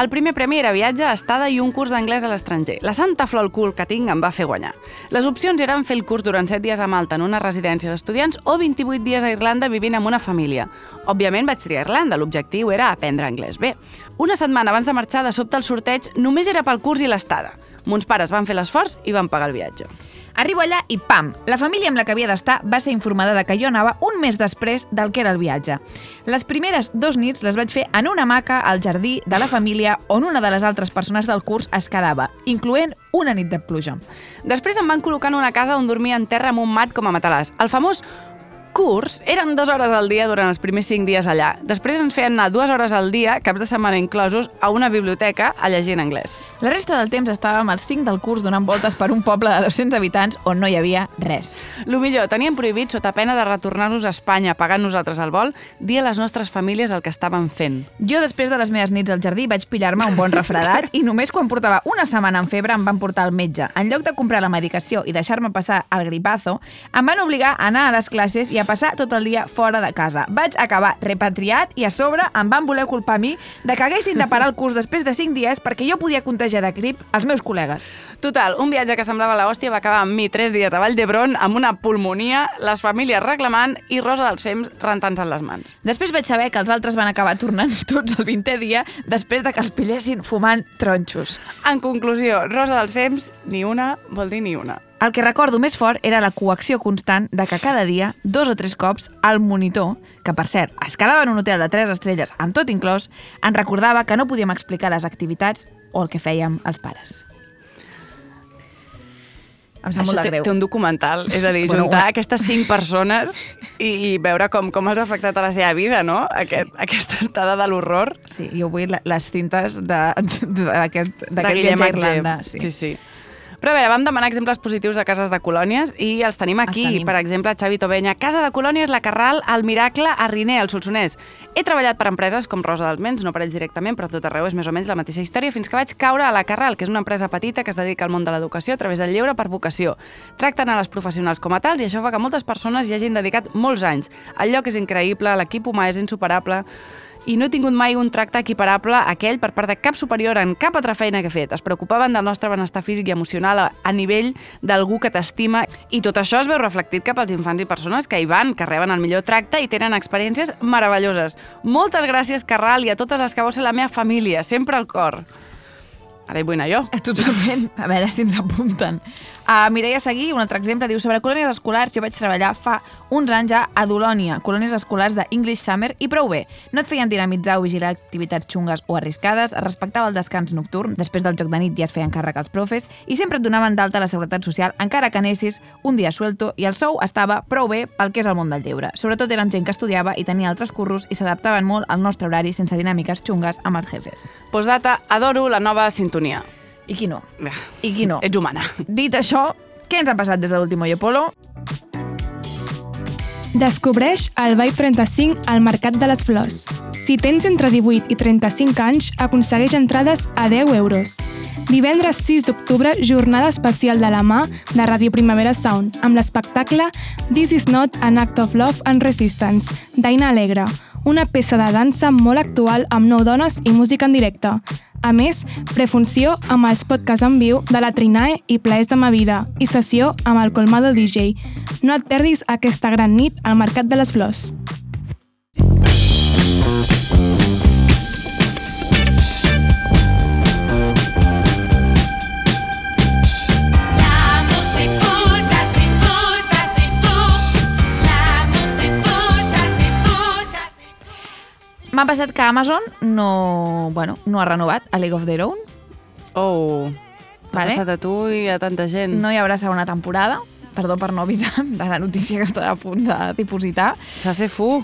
El primer premi era viatge, estada i un curs d'anglès a l'estranger. La santa flor al cul que tinc em va fer guanyar. Les opcions eren fer el curs durant 7 dies a Malta en una residència d'estudiants o 28 dies a Irlanda vivint amb una família. Òbviament vaig triar Irlanda, l'objectiu era aprendre anglès bé. Una setmana abans de marxar, de sobte el sorteig només era pel curs i l'estada. Mons pares van fer l'esforç i van pagar el viatge. Arribo allà i pam! La família amb la que havia d'estar va ser informada de que jo anava un mes després del que era el viatge. Les primeres dos nits les vaig fer en una hamaca al jardí de la família on una de les altres persones del curs es quedava, incloent una nit de pluja. Després em van col·locar en una casa on dormia en terra amb un mat com a matalàs. El famós curs eren dues hores al dia durant els primers cinc dies allà. Després ens feien anar dues hores al dia, caps de setmana inclosos, a una biblioteca a llegir en anglès. La resta del temps estàvem als 5 del curs donant voltes per un poble de 200 habitants on no hi havia res. Lo millor, teníem prohibit, sota pena de retornar-nos a Espanya pagant nosaltres el vol, dir a les nostres famílies el que estaven fent. Jo, després de les meves nits al jardí, vaig pillar-me un bon refredat i només quan portava una setmana amb febre em van portar al metge. En lloc de comprar la medicació i deixar-me passar el gripazo, em van obligar a anar a les classes i a passar tot el dia fora de casa. Vaig acabar repatriat i a sobre em van voler culpar a mi de que haguessin de parar el curs després de 5 dies perquè jo podia contagiar de grip als meus col·legues. Total, un viatge que semblava la hòstia va acabar amb mi tres dies a Vall d'Hebron amb una pulmonia, les famílies reclamant i Rosa dels Fems rentant-se les mans. Després vaig saber que els altres van acabar tornant [laughs] tots el 20è dia després de que els pillessin fumant tronxos. En conclusió, Rosa dels Fems, ni una vol dir ni una. El que recordo més fort era la coacció constant de que cada dia, dos o tres cops, el monitor, que per cert es quedava en un hotel de tres estrelles amb tot inclòs, ens recordava que no podíem explicar les activitats o el que fèiem els pares. Em sap molt de té, greu. té un documental, és a dir, Bueno, juntar una- aquestes cinc persones [laughs] i, i veure com, com els ha afectat a la seva vida, no? Aquest, sí. Aquesta estada de l'horror. Sí, jo vull les cintes [laughs] d'aquest viatge a. Irlanda. Sí. sí, sí. Però a veure, vam demanar exemples positius de cases de colònies i els tenim aquí. Els tenim. Per exemple, Xavi Tovenya, Casa de Colònies, La Carral, El Miracle, a Riner, al Solsonès. He treballat per empreses com Rosa dels Mens, no per ells directament, però tot arreu és més o menys la mateixa història, fins que vaig caure a La Carral, que és una empresa petita que es dedica al món de l'educació a través del lleure per vocació. Tracten a les professionals com a tals i això fa que moltes persones hi hagin dedicat molts anys. El lloc és increïble, l'equip humà és insuperable, i no he tingut mai un tracte equiparable a aquell per part de cap superior en cap altra feina que he fet. Es preocupaven del nostre benestar físic i emocional a, nivell d'algú que t'estima i tot això es veu reflectit cap als infants i persones que hi van, que reben el millor tracte i tenen experiències meravelloses. Moltes gràcies, Carral, i a totes les que vau ser la meva família, sempre al cor. Ara hi vull anar jo. Totalment. A veure si ens apunten. A Mireia Seguí, un altre exemple, diu sobre colònies escolars, jo vaig treballar fa uns anys ja a Dolònia, colònies escolars de English Summer, i prou bé. No et feien dinamitzar o vigilar activitats xungues o arriscades, es respectava el descans nocturn, després del joc de nit ja es feien càrrec als profes, i sempre et donaven d'alta la seguretat social, encara que anessis un dia suelto, i el sou estava prou bé pel que és el món del lleure. Sobretot eren gent que estudiava i tenia altres curros i s'adaptaven molt al nostre horari sense dinàmiques xungues amb els jefes. Postdata, adoro la nova sintonia. I qui no? I qui no? [laughs] Ets humana. Dit això, què ens ha passat des de l'últim Oye Polo? Descobreix el Vibe 35 al Mercat de les Flors. Si tens entre 18 i 35 anys, aconsegueix entrades a 10 euros. Divendres 6 d'octubre, jornada especial de la mà de Ràdio Primavera Sound, amb l'espectacle This is not an act of love and resistance, d'Aina Alegre, una peça de dansa molt actual amb nou dones i música en directe. A més, prefunció amb els podcasts en viu de la Trinae i Plaers de ma vida i sessió amb el Colmado DJ. No et perdis aquesta gran nit al Mercat de les Flors. M'ha passat que Amazon no, bueno, no ha renovat a League of Their Own. Oh, t'ha Vale. passat a tu i a tanta gent. No hi haurà segona temporada. Perdó per no avisar de la notícia que estava a punt de dipositar. S'ha ser fu.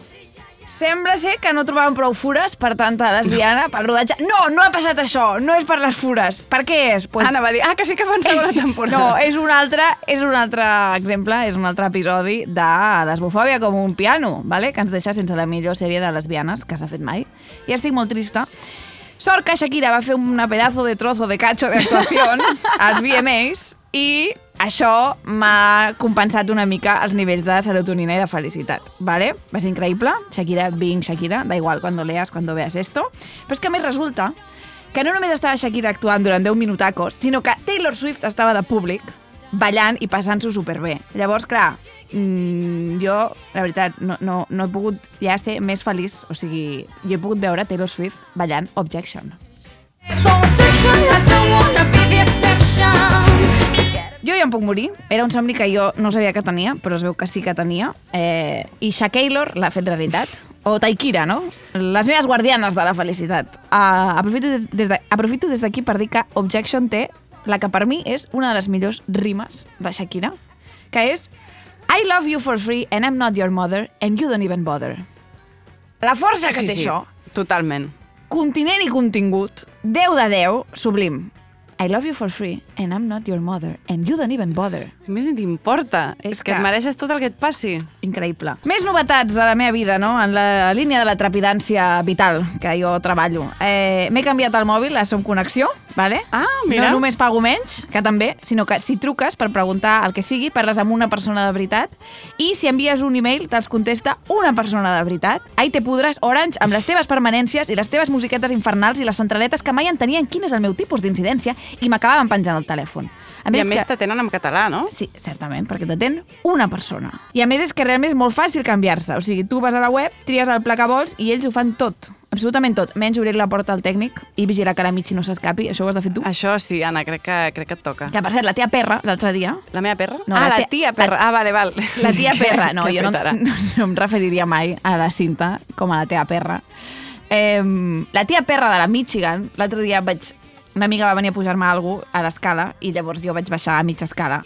Sembla ser que no trobaven prou fures per tanta lesbiana pel rodatge. No, no ha passat això, no és per les fures. Per què és? Pues... Anna va dir, ah, que sí que fan segona temporada. No, és un altre, és un altre exemple, és un altre episodi de lesbofòbia com un piano, vale? que ens deixa sense la millor sèrie de lesbianes que s'ha fet mai. I estic molt trista. Sort que Shakira va fer una pedazo de trozo de cacho de actuació als VMAs i això m'ha compensat una mica els nivells de serotonina i de felicitat, ¿vale? Va ser increïble, Shakira being Shakira, da igual cuando leas, cuando veas esto, però és que a més resulta que no només estava Shakira actuant durant 10 minutacos, sinó que Taylor Swift estava de públic, ballant i passant-s'ho superbé. Llavors, clar, mm, jo, la veritat, no, no, no he pogut ja ser més feliç, o sigui, jo he pogut veure Taylor Swift ballant Objection. Jo ja em puc morir. Era un somni que jo no sabia que tenia, però es veu que sí que tenia. Eh, I Shakaylor l'ha fet realitat. O Taikira, no? Les meves guardianes de la felicitat. Uh, aprofito des des de- aprofito des d'aquí per dir que Objection té la que per mi és una de les millors rimes de Shakira, que és I love you for free and I'm not your mother and you don't even bother. La força que Sí, té sí, això, Totalment. Continent i contingut, 10 de 10, sublim. I love you for free and I'm not your mother and you don't even bother. A més, ni t'importa. És És que que- et mereixes tot el que et passi. Increïble. Més novetats de la meva vida, no? En la línia de la trepidància vital que jo treballo. Eh, M'he canviat el mòbil a Som Connexió, vale? Ah, mira. No només pago menys, que també, sinó que si truques per preguntar el que sigui, parles amb una persona de veritat i si envies un email te'ls contesta una persona de veritat. Ahí te podràs Orange amb les teves permanències i les teves musiquetes infernals i les centraletes que mai entenien quin és el meu tipus d'incidència i m'acabaven penjant el telèfon. A més, I a més t'atenen en català, no? Sí, certament, perquè t'atén una persona. I a més és que realment és molt fàcil canviar-se. O sigui, tu vas a la web, tries el pla que vols i ells ho fan tot. Absolutament tot. Menys obrir la porta al tècnic i vigilar que la Michi no s'escapi. Això ho has de fer tu. Això sí, Anna, crec que, crec que et toca. Que, per cert, la tia Perra, l'altre dia... La meva perra? No, ah, la la, tia- tia perra. Ah, vale, val. La tia [laughs] Perra, no, jo no, no, [laughs] no em referiria mai a la cinta com a la teva Perra. Eh, la tia Perra de la Michigan, l'altre dia vaig... Una amiga va venir a pujar-me alguna a l'escala i llavors jo vaig baixar a mitja escala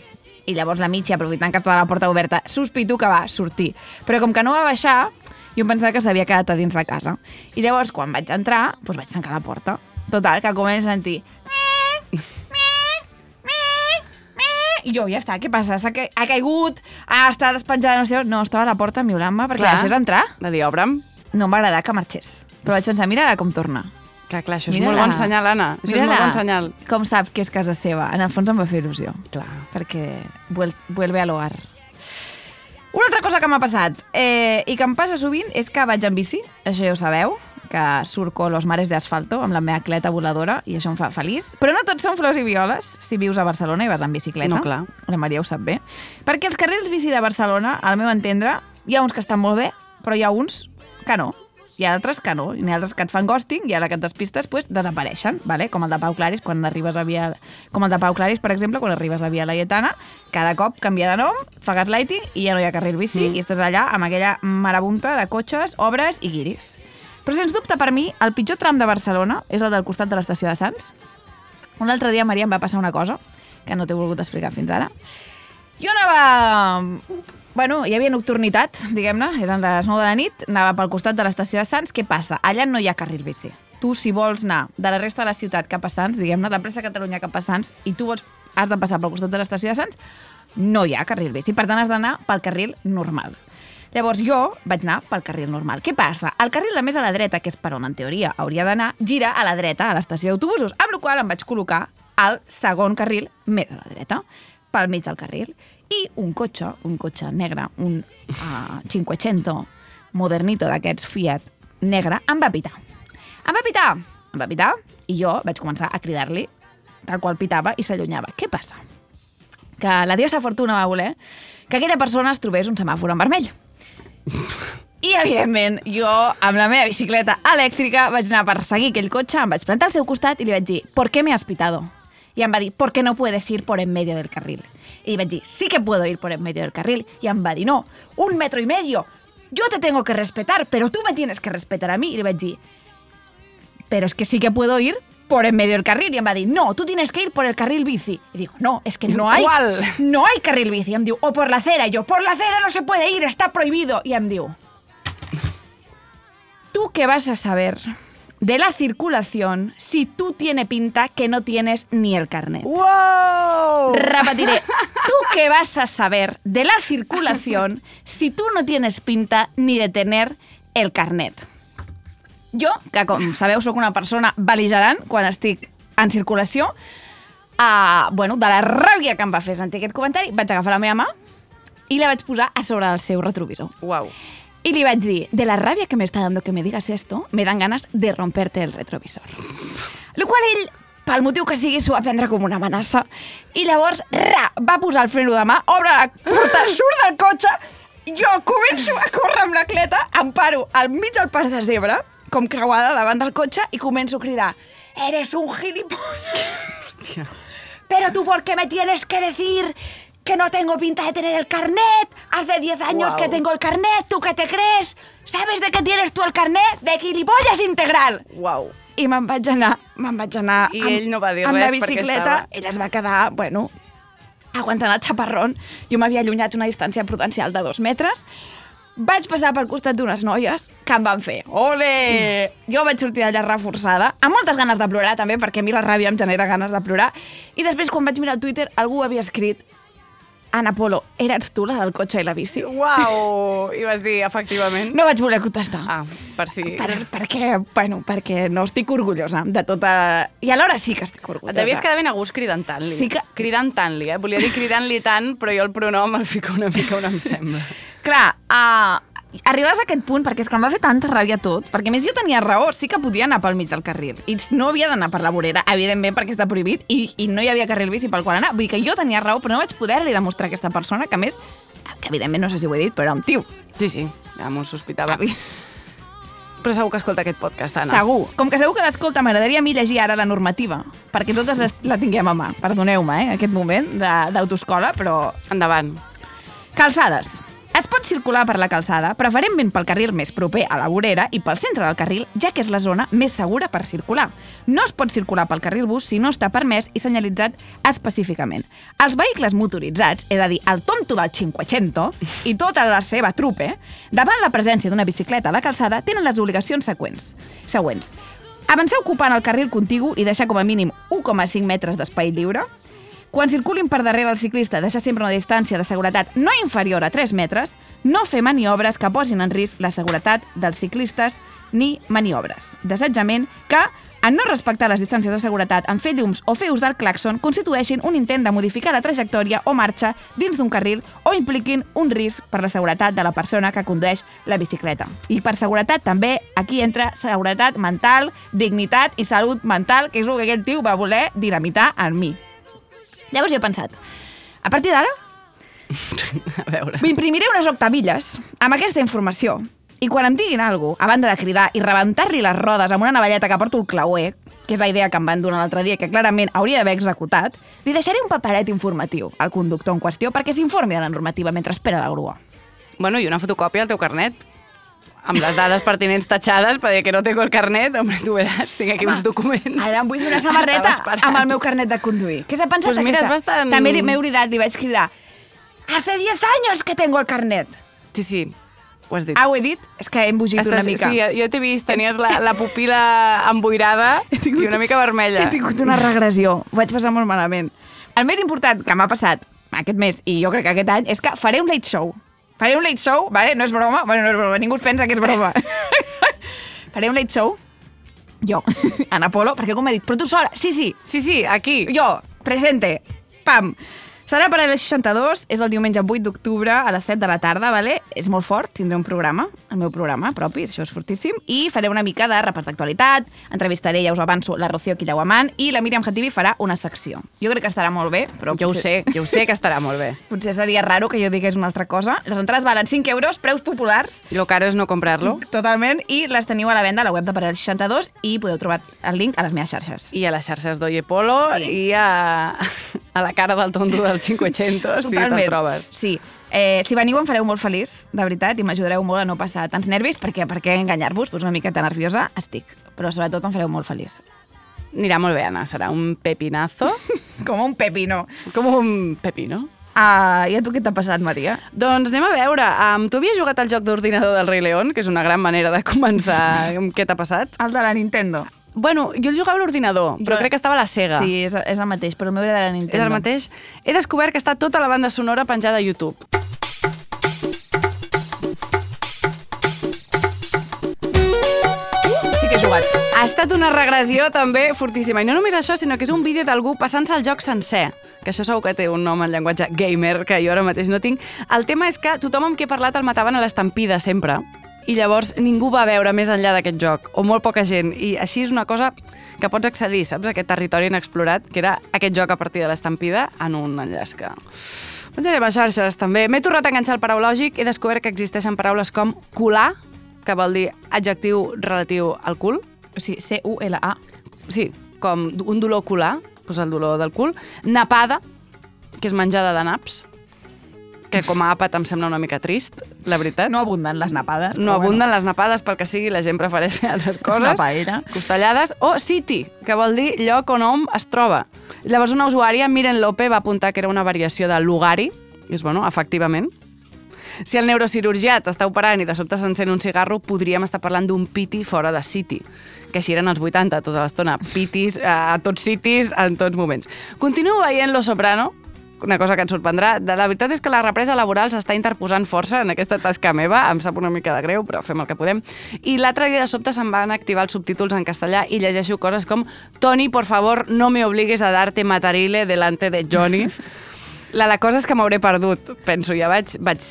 i llavors la Michi, aprofitant que estava la porta oberta, sospito que va sortir. Però com que no va baixar, jo em pensava que s'havia quedat a dins de casa. I llavors, quan vaig entrar, doncs vaig tancar la porta. Total, que començo a sentir... I jo, ja està, què passa? S'ha ca... ha caigut? Ah, està despenjada, no sé on. No, estava a la porta miolant-me perquè Clar. deixés entrar. De dir, obre'm. No em va agradar que marxés. Però vaig pensar, mira com torna. Clar, clar, això és molt bon senyal, Anna. Això és molt bon senyal. Com sap que és casa seva. En el fons em va fer il·lusió. Clar. Perquè vuel vuelve a l'hogar. Una altra cosa que m'ha passat, eh, i que em passa sovint, és que vaig en bici, això ja ho sabeu, que surco los mares d'asfalto amb la meva cleta voladora i això em fa feliç. Però no tots són flors i violes si vius a Barcelona i vas en bicicleta. No, clar. La Maria ho sap bé. Perquè els carrils bici de Barcelona, al meu entendre, hi ha uns que estan molt bé, però hi ha uns que no. Hi ha altres que no, n'hi ha altres que et fan ghosting i ara que et despistes pues, desapareixen, vale? com el de Pau Claris quan arribes a Via... Com el de Pau Claris, per exemple, quan arribes a Via Laietana, cada cop canvia de nom, fa gaslighting i ja no hi ha carril bici mm. i estàs allà amb aquella marabunta de cotxes, obres i guiris. Però sens dubte per mi, el pitjor tram de Barcelona és el del costat de l'estació de Sants. Un altre dia, Maria, em va passar una cosa que no t'he volgut explicar fins ara. Jo anava... Bueno, hi havia nocturnitat, diguem-ne, eren les 9 de la nit, anava pel costat de l'estació de Sants. Què passa? Allà no hi ha carril bici. Tu, si vols anar de la resta de la ciutat cap a Sants, diguem-ne, de Pressa Catalunya cap a Sants, i tu vols, has de passar pel costat de l'estació de Sants, no hi ha carril bici. Per tant, has d'anar pel carril normal. Llavors jo vaig anar pel carril normal. Què passa? El carril de més a la dreta, que és per on en teoria hauria d'anar, gira a la dreta a l'estació d'autobusos, amb la qual em vaig col·locar al segon carril més a la dreta, pel mig del carril. I un cotxe, un cotxe negre, un uh, 500 modernito d'aquests Fiat negre, em va pitar. Em va pitar, em va pitar, i jo vaig començar a cridar-li tal qual pitava i s'allunyava. Què passa? Que la diosa Fortuna va voler que aquella persona es trobés un semàfor en vermell. I, evidentment, jo, amb la meva bicicleta elèctrica, vaig anar a perseguir aquell cotxe, em vaig plantar al seu costat i li vaig dir «¿Por qué me has pitado?» I em va dir «¿Por qué no puedes ir por en medio del carril?» I li vaig dir «Sí que puedo ir por en medio del carril». I em va dir «No, un metro y medio. Yo te tengo que respetar, pero tú me tienes que respetar a mí». I li vaig dir «Pero es que sí que puedo ir por en medio del carril». I em va dir «No, tú tienes que ir por el carril bici». Y digo «No, es que no hay, ¿Cuál? no hay carril bici». I em diu «O por la acera». I jo «Por la acera no se puede ir, está prohibido». I em diu ¿Tú qué vas a saber de la circulación si tú tiene pinta que no tienes ni el carnet? ¡Wow! Repetiré. [laughs] ¿Tú qué vas a saber de la circulación si tú no tienes pinta ni de tener el carnet? Jo, que com sabeu sóc una persona beligerant quan estic en circulació, uh, bueno, de la ràbia que em va fer sentir aquest comentari, vaig agafar la meva mà i la vaig posar a sobre del seu retrovisor. Wow. Y le vaig dir, de la rabia que me está dando que me digas esto, me dan ganas de romperte el retrovisor. Lo qual ell, pel motiu que sigui, s'ho va prendre com una amenaça. I llavors, ra, va posar el freno de mà, obre la porta, [laughs] surt del cotxe, jo començo a córrer amb la cleta, em paro al mig del pas de zebra, com creuada davant del cotxe, i començo a cridar, eres un gilipollas. Hòstia. Pero tú, ¿por qué me tienes que decir que no tengo pinta de tener el carnet? Hace 10 años Guau. que tengo el carnet, ¿tú qué te crees? ¿Sabes de qué tienes tú el carnet? De gilipollas integral. Wow. I me'n vaig anar, me'n vaig anar I ell no va dir amb res la bicicleta, estava- ell es va quedar, bueno, aguantant el xaparrón. Jo m'havia allunyat una distància prudencial de dos metres. Vaig passar pel costat d'unes noies que em van fer ole! Jo vaig sortir d'allà reforçada, amb moltes ganes de plorar també, perquè a mi la ràbia em genera ganes de plorar. I després, quan vaig mirar el Twitter, algú havia escrit Ana Polo, eres tu la del cotxe i la bici? Uau! [laughs] I vas dir, efectivament. No vaig voler contestar. Ah, per si... Per, perquè, bueno, perquè no estic orgullosa de tota... I alhora sí que estic orgullosa. Et devies quedar ben a gust cridant tant-li. Sí que- Cridant tant-li, eh? Volia dir cridant-li tant, però jo el pronom el fico una mica on em sembla. [laughs] Clar, uh, arribades a aquest punt, perquè és que em va fer tanta ràbia tot, perquè més jo tenia raó, sí que podia anar pel mig del carril, i no havia d'anar per la vorera, evidentment perquè està prohibit, i, i no hi havia carril bici pel qual anar, vull dir que jo tenia raó, però no vaig poder-li demostrar a aquesta persona, que més, que evidentment no sé si ho he dit, però era un tio. Sí, sí, ja m'ho sospitava. Però segur que escolta aquest podcast, Anna. Segur. Com que segur que l'escolta, m'agradaria a mi llegir ara la normativa, perquè totes les, la tinguem a mà. Perdoneu-me, eh, aquest moment d'autoescola, però... Endavant. Calçades. Es pot circular per la calçada, preferentment pel carril més proper a la vorera i pel centre del carril, ja que és la zona més segura per circular. No es pot circular pel carril bus si no està permès i senyalitzat específicament. Els vehicles motoritzats, és a dir, el tonto del 500 i tota la seva trupe, davant la presència d'una bicicleta a la calçada, tenen les obligacions següents. següents. Avançar ocupant el carril contigu i deixar com a mínim 1,5 metres d'espai lliure, quan circulin per darrere el ciclista, deixar sempre una distància de seguretat no inferior a 3 metres, no fer maniobres que posin en risc la seguretat dels ciclistes ni maniobres. Desatjament que, en no respectar les distàncies de seguretat en fer llums o fer ús del claxon, constitueixin un intent de modificar la trajectòria o marxa dins d'un carril o impliquin un risc per la seguretat de la persona que condueix la bicicleta. I per seguretat també aquí entra seguretat mental, dignitat i salut mental, que és el que aquest tio va voler dinamitar en mi. Llavors jo he pensat, a partir d'ara [laughs] A veure. m'imprimiré unes octavilles amb aquesta informació I quan em diguin alguna cosa, a banda de cridar i rebentar-li les rodes amb una navalleta que porto el clauer, que és la idea que em van donar l'altre dia, que clarament hauria d'haver executat, li deixaré un paperet informatiu al conductor en qüestió perquè s'informi de la normativa mentre espera la grua. Bueno, i una fotocòpia del teu carnet amb les dades pertinents tatxades per dir que no tengo el carnet, hombre, tu veràs, tinc aquí uns documents. Ara em vull fer una [laughs] samarreta Estava esperant. amb el meu carnet de conduir. Què s'ha pensat Pues mira, és aquesta? bastant- També li- m'he oblidat, li vaig cridar Hace 10 años que tengo el carnet. Sí, sí, ho has dit. Ah, ho he dit? És que he embogit una Estàs- mica. Sí, jo t'he vist, tenies la, la pupila [laughs] emboirada i una mica vermella. He tingut una regressió. Ho vaig passar molt malament. El més important que m'ha passat aquest mes, i jo crec que aquest any, és que faré un late show. Faré un late show, vale? no és broma, bueno, no és broma, ningú pensa que és broma. [laughs] faré un late show, jo, [laughs] en Apolo, perquè com m'ha dit, però tu sola, sí, sí. Sí, sí, aquí. Jo, presente, pam. Serà per a les 62, és el diumenge 8 d'octubre a les 7 de la tarda, vale? és molt fort, tindré un programa, el meu programa propi, això és fortíssim, i faré una mica de repàs d'actualitat, entrevistaré, ja us avanço, la Rocío Quillauamant, i la Míriam Hatibi farà una secció. Jo crec que estarà molt bé, però... Jo ho sé, jo ho sé que estarà molt bé. [laughs] Potser seria raro que jo digués una altra cosa. Les entrades valen 5 euros, preus populars, Lo caro és no comprar-lo. totalment, i les teniu a la venda a la web de Parell 62 i podeu trobar el link a les meves xarxes. I a les xarxes d'Oye Polo Sí. i a, [laughs] a la cara del tonto del 500, si Totalment. trobes. Sí. Eh, si veniu em fareu molt feliç, de veritat, i m'ajudareu molt a no passar tants nervis, perquè per què enganyar-vos? Pues una miqueta nerviosa estic, però sobretot em fareu molt feliç. Anirà molt bé, Anna, serà un pepinazo. [laughs] Com un pepino. Com un pepino. Ah, I a tu què t'ha passat, Maria? Doncs anem a veure. Um, tu havies jugat al joc d'ordinador del Rei León, que és una gran manera de començar amb [laughs] què t'ha passat? El de la Nintendo. Bueno, jo el jugava a l'ordinador, però Jo- crec que estava a la Sega. Sí, és, és el mateix, però el meu era de la Nintendo. És el mateix? He descobert que està tota la banda sonora penjada a YouTube. Sí que he jugat. Ha estat una regressió també fortíssima. I no només això, sinó que és un vídeo d'algú passant-se el joc sencer que això segur que té un nom en llenguatge gamer, que jo ara mateix no tinc. El tema és que tothom amb qui he parlat el mataven a l'estampida sempre, i llavors ningú va veure més enllà d'aquest joc, o molt poca gent, i així és una cosa que pots accedir, saps, a aquest territori inexplorat, que era aquest joc a partir de l'estampida, en un enllaç que... Penjarem a xarxes, també. M'he tornat a enganxar el paraulògic, he descobert que existeixen paraules com colar, que vol dir adjectiu relatiu al cul. O sigui, C-U-L-A. Sí, com un dolor colar, doncs el dolor del cul. Napada, que és menjada de naps, que com a àpat em sembla una mica trist, la veritat. No abunden les napades. No abunden les napades pel que sigui, la gent prefereix fer altres coses. Una paella. Costellades. O city, que vol dir lloc on hom es troba. Llavors una usuària, Miren Lope, va apuntar que era una variació de lugari, i és bueno, efectivament. Si el neurocirurgià t'està operant i de sobte s'encén un cigarro, podríem estar parlant d'un piti fora de city, que així eren els 80 tota l'estona. Pitis eh, a tots citis, en tots moments. Continuo veient Lo Soprano, una cosa que et sorprendrà. De la veritat és que la represa laboral s'està interposant força en aquesta tasca meva, em sap una mica de greu, però fem el que podem. I l'altre dia de sobte se'n van activar els subtítols en castellà i llegeixo coses com Toni, por favor, no me obligues a darte matarile delante de Johnny. [laughs] La, la cosa és que m'hauré perdut. Penso, ja vaig, vaig...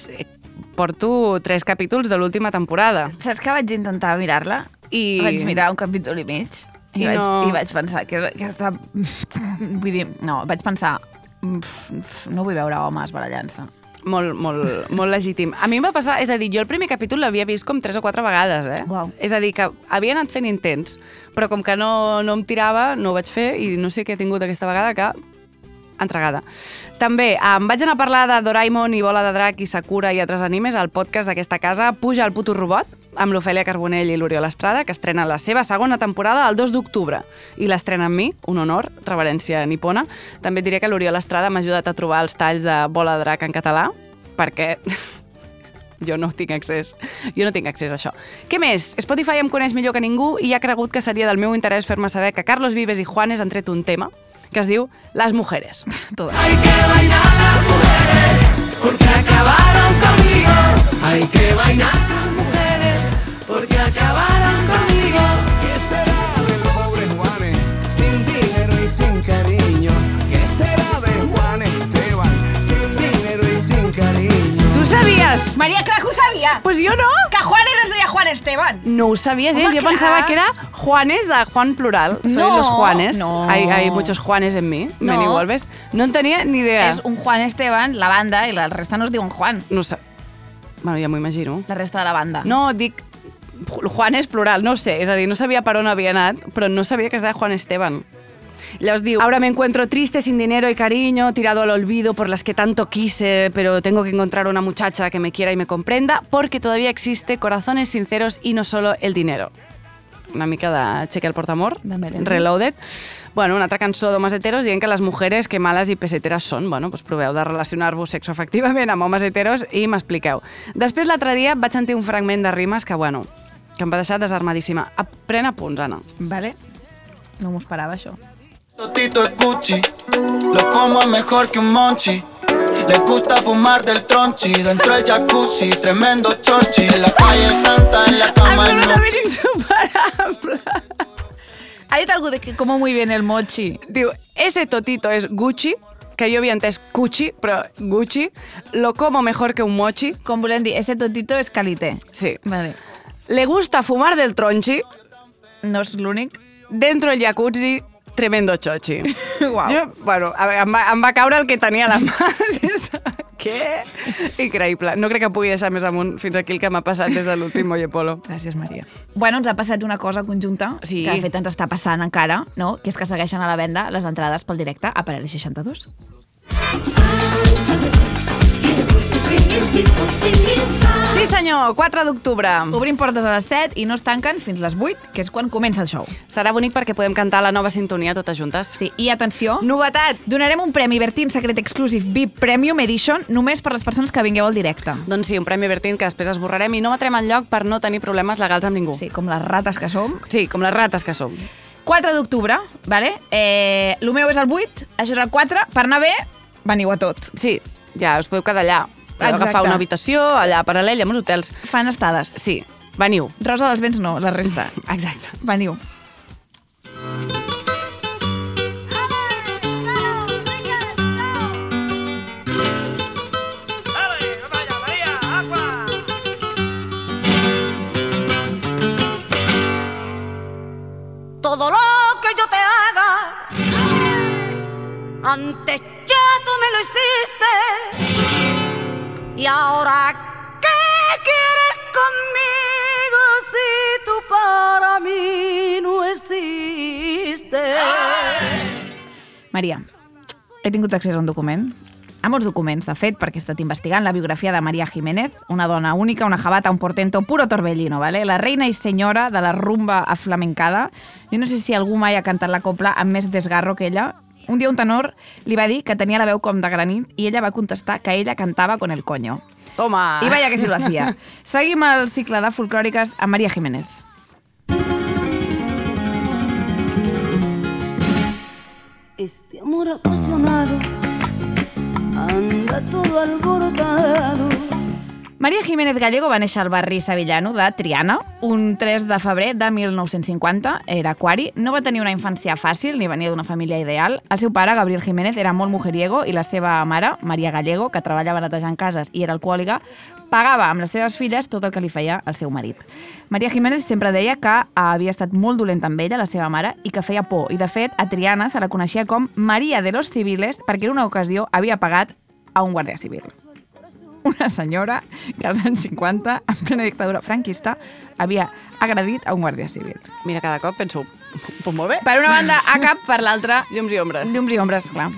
Porto tres capítols de l'última temporada. Saps que vaig intentar mirar-la? I... Vaig mirar un capítol i mig. I, I vaig, no- I vaig pensar que, que està... [laughs] Vull dir, no, vaig pensar... "Uf, No vull veure homes barallant-se. Molt, molt, molt legítim. A mi em va passar, és a dir, jo el primer capítol l'havia vist com tres o quatre vegades, eh? Uau. És a dir, que havia anat fent intents, però com que no, no em tirava, no ho vaig fer i no sé què he tingut aquesta vegada que entregada. També em vaig anar a parlar de Doraemon i Bola de Drac i Sakura i altres animes al podcast d'aquesta casa Puja el puto robot, amb l'Ofèlia Carbonell i l'Oriol Estrada, que estrena la seva segona temporada el 2 d'octubre. I l'estrena amb mi, un honor, reverència nipona. També et diré que l'Oriol Estrada m'ha ajudat a trobar els talls de Bola de Drac en català, perquè [laughs] jo no tinc accés. Jo no tinc accés a això. Què més? Spotify em coneix millor que ningú i ha cregut que seria del meu interès fer-me saber que Carlos Vives i Juanes han tret un tema que es diu Las mujeres. [laughs] Todas. Hay que bailar las mujeres porque acabaron conmigo. Hay que bailar las mujeres porque acabaron conmigo. ¿Qué será de los pobres Juanes sin dinero y sin cariño? ¿Qué será de Juan Esteban sin dinero y sin cariño? Maria, clar que ho sabia! Pues jo no! Que Juanes es deia Juan Esteban! No ho Home, jo clar. pensava que era Juanes de Juan plural. Soy No, los Juanes. no. Hay, hay muchos Juanes en mí, No. me vuelves. No en tenia ni idea. És un Juan Esteban, la banda, i la resta no es diuen Juan. No sé. Bueno, ja m'ho imagino. La resta de la banda. No, dic... Juan és plural, no ho sé. És a dir, no sabia per on havia anat, però no sabia que es deia Juan Esteban. Llavors diu, ahora me encuentro triste, sin dinero y cariño, tirado al olvido por las que tanto quise, pero tengo que encontrar una muchacha que me quiera y me comprenda, porque todavía existe corazones sinceros y no solo el dinero. Una mica de Cheque el portamor, Melendi. Reloaded. Bueno, una altra cançó d'homes heteros dient que les mujeres que males i peseteres són. Bueno, doncs proveu de relacionar-vos sexoafectivament amb homes heteros i m'expliqueu. Després, l'altre dia, vaig sentir un fragment de rimes que, bueno, que em va deixar desarmadíssima. A- Pren apunts, Anna. Vale. No m'ho esperava, això. Totito es Gucci, lo como es mejor que un monchi. Le gusta fumar del tronchi, dentro del jacuzzi, tremendo chochi. En la calle Santa, en la cama en un... Ha dit algú de que como muy bien el mochi. Diu, ese totito es Gucci, que jo havia entès Cucci, però Gucci, lo como mejor que un mochi. Com volem dir, ese totito es calité. Sí. Vale. Le gusta fumar del tronchi. No és l'únic. Dentro del jacuzzi, tremendo chochi. [laughs] Uau. Jo, bueno, a veure, em va, em va caure el que tenia a la mà. [laughs] [laughs] Què? Increïble. No crec que pugui deixar més amunt fins aquí el que m'ha passat des de l'últim Oye Polo. Gràcies, Maria. Bueno, ens ha passat una cosa conjunta, Sí. que de fet ens està passant encara, no? que és que segueixen a la venda les entrades pel directe a Parell 62. Sí, senyor, 4 d'octubre. Obrim portes a les 7 i no es tanquen fins les 8, que és quan comença el show. Serà bonic perquè podem cantar la nova sintonia totes juntes. Sí, i atenció, Novetat! donarem un premi Bertín Secret Exclusive VIP Premium Edition només per les persones que vingueu al directe. Doncs sí, un premi Bertín que després esborrarem i no matrem enlloc per no tenir problemes legals amb ningú. Sí, com les rates que som. Sí, com les rates que som. 4 d'octubre, vale? Eh, el meu és el 8, això és el 4. Per anar bé, veniu a tot. Sí, ja us podeu quedar allà. Podeu Exacte. agafar una habitació allà a paral·lel amb els hotels. Fan estades. Sí, veniu. Rosa dels Vents no, la resta. [laughs] Exacte. Veniu. Todo lo que yo te haga, antes Y ahora, ¿qué quieres conmigo si tú para mí no existes? Maria, he tingut accés a un document, a molts documents, de fet, perquè he estat investigant la biografia de Maria Jiménez, una dona única, una jabata, un portento, puro torbellino, ¿vale? la reina i senyora de la rumba aflamencada. Jo no sé si algú mai ha cantat la copla amb més desgarro que ella. Un dia un tenor li va dir que tenia la veu com de granit i ella va contestar que ella cantava con el coño. Toma! I vaya que si lo hacía. [laughs] Seguim el cicle de folclòriques amb Maria Jiménez. Este amor apasionado anda todo alborotado. Maria Jiménez Gallego va néixer al barri sevillano de Triana un 3 de febrer de 1950. Era aquari, no va tenir una infància fàcil ni venia d'una família ideal. El seu pare, Gabriel Jiménez, era molt mujeriego i la seva mare, Maria Gallego, que treballava netejant cases i era alcohòlica, pagava amb les seves filles tot el que li feia el seu marit. Maria Jiménez sempre deia que havia estat molt dolenta amb ella, la seva mare, i que feia por. I, de fet, a Triana se la coneixia com Maria de los Civiles perquè en una ocasió havia pagat a un guàrdia civil una senyora que als anys 50, en plena dictadura franquista, havia agredit a un guàrdia civil. Mira, cada cop penso, pues molt bé. Per una banda, a cap, per l'altra... Llums i ombres. Llums i ombres, clar.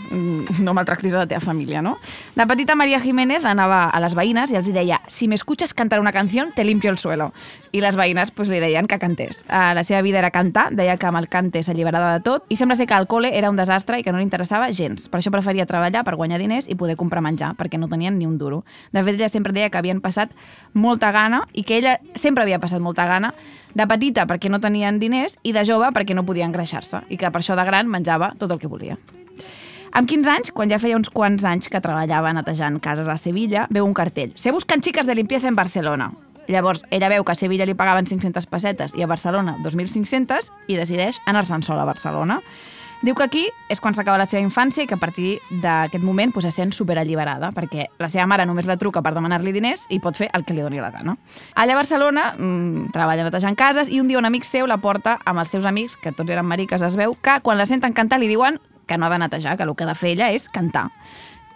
No maltractis a la teva família, no? La petita Maria Jiménez anava a les veïnes i els deia si m'escuches cantar una canció, te limpio el suelo. I les veïnes pues, li deien que cantés. Uh, la seva vida era cantar, deia que amb el cante s'alliberava de tot i sembla ser que el col·le era un desastre i que no li interessava gens. Per això preferia treballar per guanyar diners i poder comprar menjar, perquè no tenien ni un duro. De fet, ella sempre deia que havien passat molta gana i que ella sempre havia passat molta gana de petita perquè no tenien diners i de jove perquè no podia engreixar-se i que per això de gran menjava tot el que volia. Amb 15 anys, quan ja feia uns quants anys que treballava netejant cases a Sevilla, veu un cartell. Se buscan chicas de limpieza en Barcelona. Llavors, ella veu que a Sevilla li pagaven 500 pessetes i a Barcelona 2.500 i decideix anar-se'n sola a Barcelona. Diu que aquí és quan s'acaba la seva infància i que a partir d'aquest moment pues, se sent superalliberada, perquè la seva mare només la truca per demanar-li diners i pot fer el que li doni la gana. Allà a Barcelona mmm, treballa netejant cases i un dia un amic seu la porta amb els seus amics, que tots eren mariques, es veu, que quan la senten cantar li diuen que no ha de netejar, que el que ha de fer ella és cantar.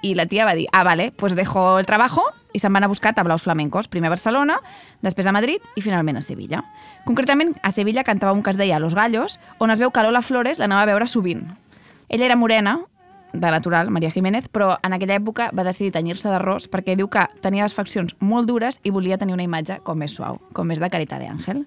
I la tia va dir, ah, vale, pues dejo el trabajo i se'n van a buscar tablaus flamencos, primer a Barcelona, després a Madrid i finalment a Sevilla. Concretament, a Sevilla cantava un es deia Los Gallos, on es veu que Lola Flores l'anava a veure sovint. Ella era morena, de natural, Maria Jiménez, però en aquella època va decidir tenyir-se d'arròs perquè diu que tenia les faccions molt dures i volia tenir una imatge com més suau, com més de carita d'àngel.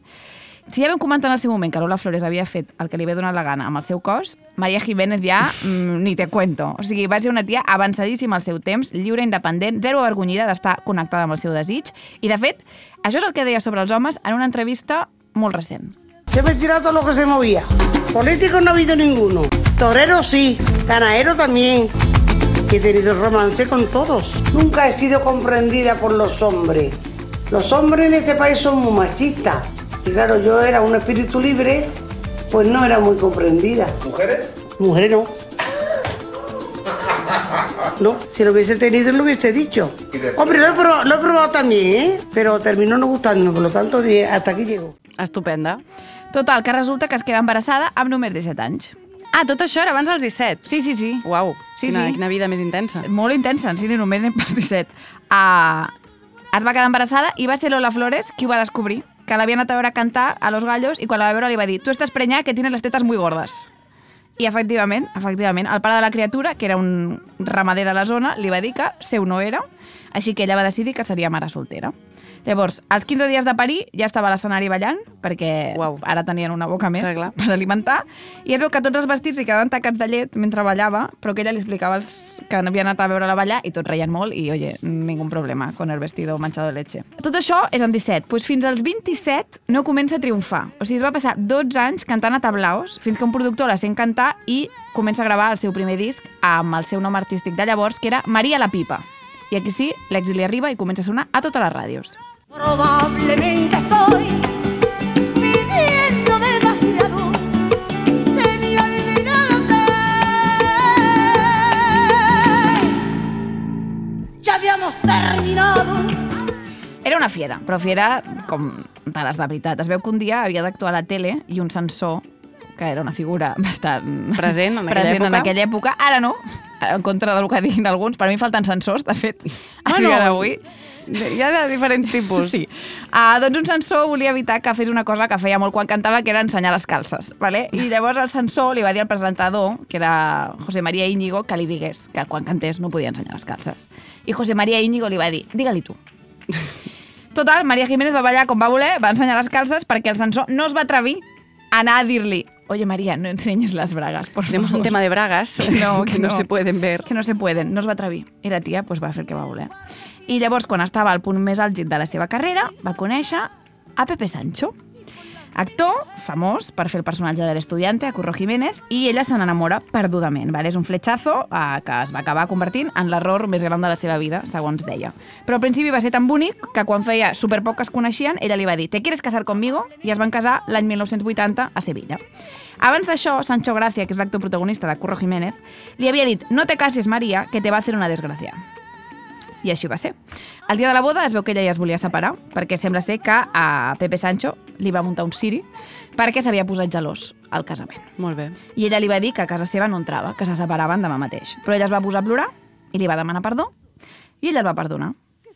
Si ja vam comentar en el seu moment que Lola Flores havia fet el que li havia donat la gana amb el seu cos, Maria Jiménez ja mm, ni te cuento. O sigui, va ser una tia avançadíssima al seu temps, lliure, independent, zero avergonyida d'estar connectada amb el seu desig. I, de fet, això és el que deia sobre els homes en una entrevista molt recent. Yo me tirado todo lo que se movía. Políticos no ha habido ninguno. Torero sí, ganadero también. He tenido romance con todos. Nunca he sido comprendida por los hombres. Los hombres en este país son muy machistas. Y claro, yo era un espíritu libre, pues no era muy comprendida. ¿Mujeres? Mujeres no. No, si lo hubiese tenido lo hubiese dicho. Hombre, lo he, probado, lo he probado también, ¿eh? Pero terminó no gustándome, por lo tanto hasta aquí llego. Estupenda. Total, que resulta que es queda embarassada amb només 17 anys. Ah, tot això era abans dels 17? Sí, sí, sí. Uau, Sí, quina, sí. quina vida més intensa. Molt intensa, sí, ni només en pas 17. Uh, es va quedar embarassada i va ser Lola Flores qui ho va descobrir, que l'havia anat a veure cantar a Los Gallos i quan la va veure li va dir tu estàs prenyada que tienes les tetes muy gordes. I efectivament, efectivament, el pare de la criatura, que era un ramader de la zona, li va dir que seu no era, així que ella va decidir que seria mare soltera. Llavors, als 15 dies de parir ja estava a l'escenari ballant, perquè Uau. ara tenien una boca més Clar, clar. per alimentar, i es veu que tots els vestits li quedaven tacats de llet mentre ballava, però que ella li explicava els que havia anat a veure-la ballar i tots reien molt i, oye, ningún problema con el vestido manchado de leche. Tot això és en 17, doncs fins als 27 no comença a triomfar. O sigui, es va passar 12 anys cantant a tablaos fins que un productor la sent cantar i comença a gravar el seu primer disc amb el seu nom artístic de llavors, que era Maria la Pipa. I aquí sí, l'èxit li arriba i comença a sonar a totes les ràdios. Probablemente estoy pidiendo demasiado. Se me ha olvidado que ya habíamos terminado. Era una fiera, però fiera com de les de veritat. Es veu que un dia havia d'actuar a la tele i un censor, que era una figura bastant Present en aquella present en època. aquella època, ara no, en contra del que diguin alguns. Per mi falten censors, de fet, a Bueno, dia d'avui. Hi ha de diferents tipus. Sí. Uh, doncs un censor volia evitar que fes una cosa que feia molt quan cantava, que era ensenyar les calces. Vale? I llavors el censor li va dir al presentador, que era José María Íñigo, que li digués que quan cantés no podia ensenyar les calces. I José María Íñigo li va dir, digue-li tu. [laughs] Total, María Jiménez va ballar com va voler, va ensenyar les calces perquè el censor no es va atrevir a anar a dir-li Oye, María, no enseñes las bragas, por Tenemos favor. un tema de bragas [laughs] que no se pueden ver. Que no se pueden, no es va atrevir. I la tia pues, va fer el que va voler. I llavors, quan estava al punt més àlgid de la seva carrera, va conèixer a Pepe Sancho, actor famós per fer el personatge de l'estudiante, a Curro Jiménez, i ella se n'enamora perdudament. Vale? És un fletxazo eh, que es va acabar convertint en l'error més gran de la seva vida, segons deia. Però al principi va ser tan bonic que quan feia superpoc que es coneixien, ella li va dir «Te quieres casar conmigo?» i es van casar l'any 1980 a Sevilla. Abans d'això, Sancho Gracia, que és l'actor protagonista de Curro Jiménez, li havia dit «No te cases, María, que te va a hacer una desgracia». I així va ser. El dia de la boda es veu que ella ja es volia separar, perquè sembla ser que a Pepe Sancho li va muntar un siri perquè s'havia posat gelós al casament. Molt bé. I ella li va dir que a casa seva no entrava, que se separaven demà mateix. Però ella es va posar a plorar i li va demanar perdó i ella el va perdonar.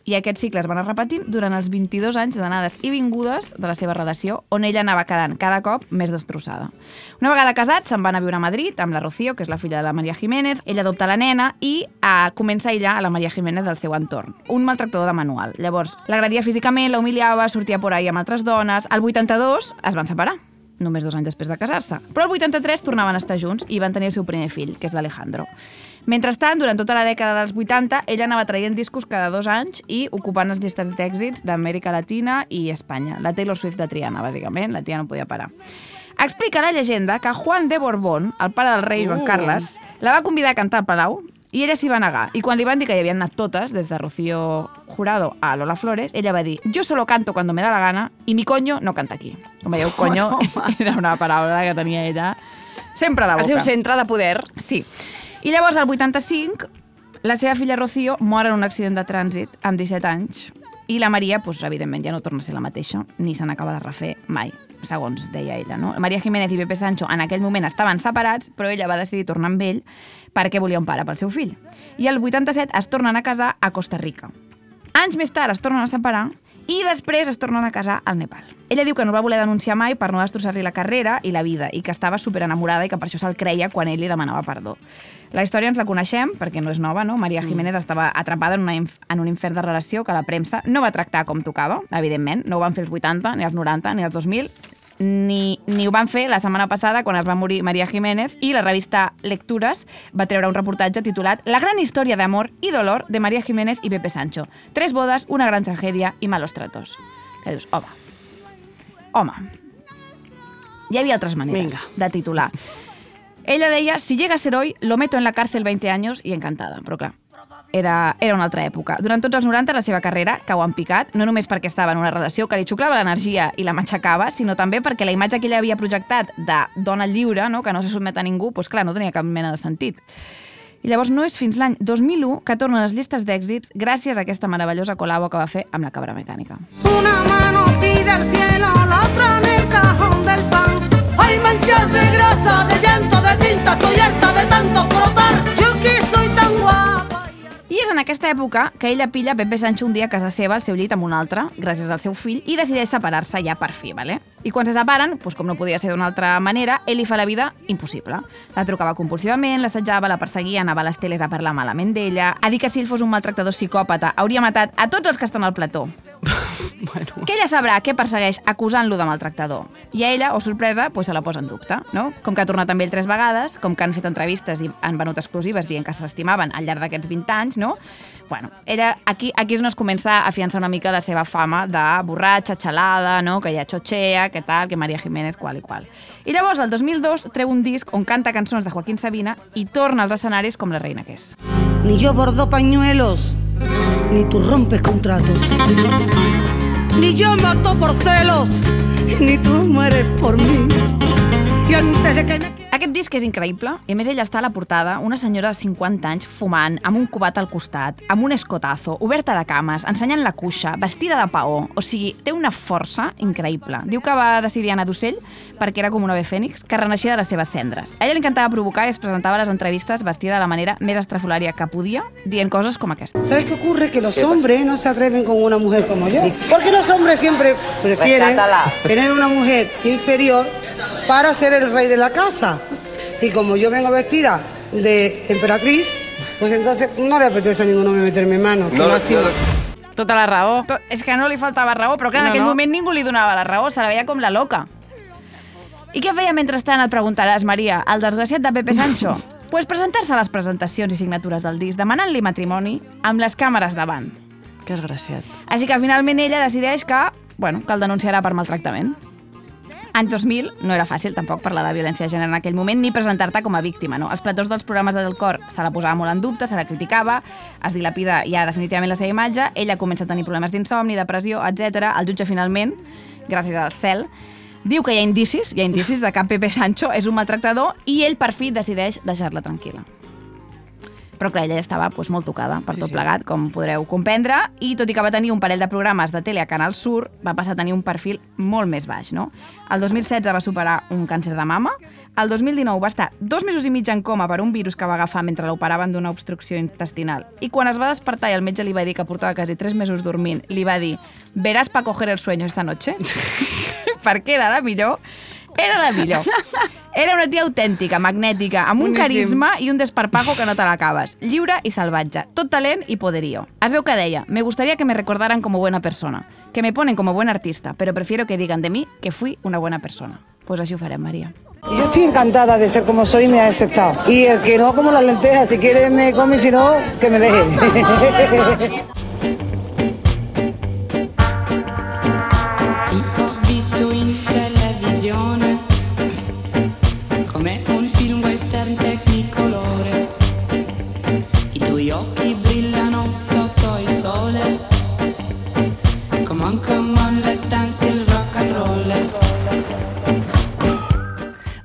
I aquest cicle es va anar repetint durant els 22 anys d'anades i vingudes de la seva relació, on ella anava quedant cada cop més destrossada. Una vegada casat, se'n van a viure a Madrid amb la Rocío, que és la filla de la Maria Jiménez. Ella adopta la nena i eh, comença a aïllar a la Maria Jiménez del seu entorn. Un maltractador de manual. Llavors, l'agredia físicament, la humiliava, sortia por ahí amb altres dones. Al 82 es van separar només dos anys després de casar-se. Però el 83 tornaven a estar junts i van tenir el seu primer fill, que és l'Alejandro. Mentrestant, durant tota la dècada dels 80, ella anava traient discos cada dos anys i ocupant les llistes d'èxits d'Amèrica Latina i Espanya. La Taylor Swift de Triana, bàsicament, la tia no podia parar. Explica la llegenda que Juan de Borbón, el pare del rei Joan Uh. Carles, la va convidar a cantar al Palau i ella s'hi va negar. I quan li van dir que hi havien anat totes, des de Rocío Jurado a Lola Flores, ella va dir, yo solo canto cuando me da la gana y mi coño no canta aquí. Com veieu, [laughs] coño era una paraula que tenia ella sempre a la boca. El seu centre de poder. Sí. I llavors, al 85, la seva filla Rocío mor en un accident de trànsit amb 17 anys i la Maria, doncs, evidentment, ja no torna a ser la mateixa, ni se n'acaba de refer mai, segons deia ella. No? Maria Jiménez i Pepe Sancho en aquell moment estaven separats, però ella va decidir tornar amb ell perquè volia un pare pel seu fill. I el 87 es tornen a casar a Costa Rica. Anys més tard es tornen a separar i després es tornen a casar al Nepal. Ella diu que no el va voler denunciar mai per no destrossar-li la carrera i la vida i que estava superenamorada i que per això se'l creia quan ell li demanava perdó. La història ens la coneixem perquè no és nova, no? Maria Jiménez estava atrapada en, una, inf- en un infern de relació que la premsa no va tractar com tocava, evidentment. No ho van fer els 80, ni els 90, ni els 2000, ni, ni ho van fer la setmana passada quan es va morir Maria Jiménez i la revista Lectures va treure un reportatge titulat La gran història d'amor i dolor de Maria Jiménez i Pepe Sancho. Tres bodes, una gran tragèdia i malos tratos. Que dius, home, home, hi havia altres maneres Vinga. de titular. Ella deia, si llega a ser hoy, lo meto en la cárcel 20 años i encantada. Però clar, era, era una altra època. Durant tots els 90 la seva carrera cau en picat, no només perquè estava en una relació que li xuclava l'energia i la matxacava, sinó també perquè la imatge que ella havia projectat de dona lliure, no, que no se sotmet a ningú, doncs clar, no tenia cap mena de sentit. I llavors no és fins l'any 2001 que torna a les llistes d'èxits gràcies a aquesta meravellosa col·labo que va fer amb la cabra mecànica. Una mano pide al cielo, la otra en el cajón del pan. Hay manchas de grasa, de llanto, de tinta, estoy harta de tanto frotar. Yo que soy tan guapa. I és en aquesta època que ella pilla Pepe Sancho un dia a casa seva al seu llit amb un altre, gràcies al seu fill, i decideix separar-se ja per fi, ¿vale? I quan se separen, doncs com no podia ser d'una altra manera, ell li fa la vida impossible. La trucava compulsivament, l'assetjava, la perseguia, anava a les teles a parlar malament d'ella, a dir que si ell fos un maltractador psicòpata hauria matat a tots els que estan al plató. [laughs] bueno. Que ella sabrà què persegueix acusant-lo de maltractador. I a ella, o sorpresa, doncs se la posa en dubte, no? Com que ha tornat amb ell tres vegades, com que han fet entrevistes i han venut exclusives dient que s'estimaven al llarg d'aquests 20 anys, no? Bueno, ella, aquí, aquí és on es comença a afiançar una mica la seva fama de borratxa, xalada, no? que ja xotxea, que tal, que Maria Jiménez, qual i qual. I llavors, el 2002, treu un disc on canta cançons de Joaquín Sabina i torna als escenaris com la reina que és. Ni yo bordo pañuelos, ni tú rompes contratos. Ni yo mato por celos, ni tú mueres por mí. Y antes de que me Aquest disc és increïble i a més ella està a la portada, una senyora de 50 anys fumant, amb un cubat al costat, amb un escotazo, oberta de cames, ensenyant la cuixa, vestida de paó. O sigui, té una força increïble. Diu que va decidir anar d'ocell perquè era com un ave fènix que reneixia de les seves cendres. A ella li encantava provocar i es presentava a les entrevistes vestida de la manera més estrafolària que podia, dient coses com aquesta. ¿Sabes qué ocurre? Que los hombres no se atreven con una mujer como yo. Porque los hombres siempre prefieren tener una mujer inferior para ser el rey de la casa. Y como yo vengo vestida de emperatriz, pues entonces no le apetece a ninguno meterme mano. No, lástima. no, Tota la raó. To- És que no li faltava raó, però clar, en No, aquell no. moment ningú li donava la raó, se la veia com la loca. I què feia mentrestant, et preguntaràs, Maria, el desgraciat de Pepe Sancho? [laughs] pues presentar-se a les presentacions i signatures del disc, demanant-li matrimoni amb les càmeres davant. Que desgraciat. Així que finalment ella decideix que, bueno, que el denunciarà per maltractament. Any 2000 no era fàcil tampoc parlar de violència de gènere en aquell moment ni presentar-te com a víctima. No? Els platós dels programes de Del Cor se la posava molt en dubte, se la criticava, es dilapida ja definitivament la seva imatge, ella comença a tenir problemes d'insomni, depressió, etc. El jutge finalment, gràcies al cel, diu que hi ha indicis, hi ha indicis de que Pepe Sancho és un maltractador i ell per fi decideix deixar-la tranquil·la. Però clar, ella ja estava doncs, molt tocada per tot plegat, com podreu comprendre, i tot i que va tenir un parell de programes de tele a Canal Sur, va passar a tenir un perfil molt més baix. No? El 2016 va superar un càncer de mama, el 2019 va estar dos mesos i mig en coma per un virus que va agafar mentre l'operaven d'una obstrucció intestinal, i quan es va despertar i el metge li va dir que portava quasi tres mesos dormint, li va dir «Verás pa coger el sueño esta noche?» [laughs] perquè era la millor, era la millor. [laughs] Era una tia autèntica, magnètica, amb un Boníssim. carisma i un desparpajo que no te l'acabes. Lliure i salvatge. Tot talent i poderío. Es veu que deia, me gustaría que me recordaran como buena persona, que me ponen como buen artista, pero prefiero que digan de mí que fui una buena persona. Pues així ho farem, Maria. Yo estoy encantada de ser como soy y me ha aceptado. Y el que no, como las lentejas, si quiere me come, si no, que me deje. [laughs]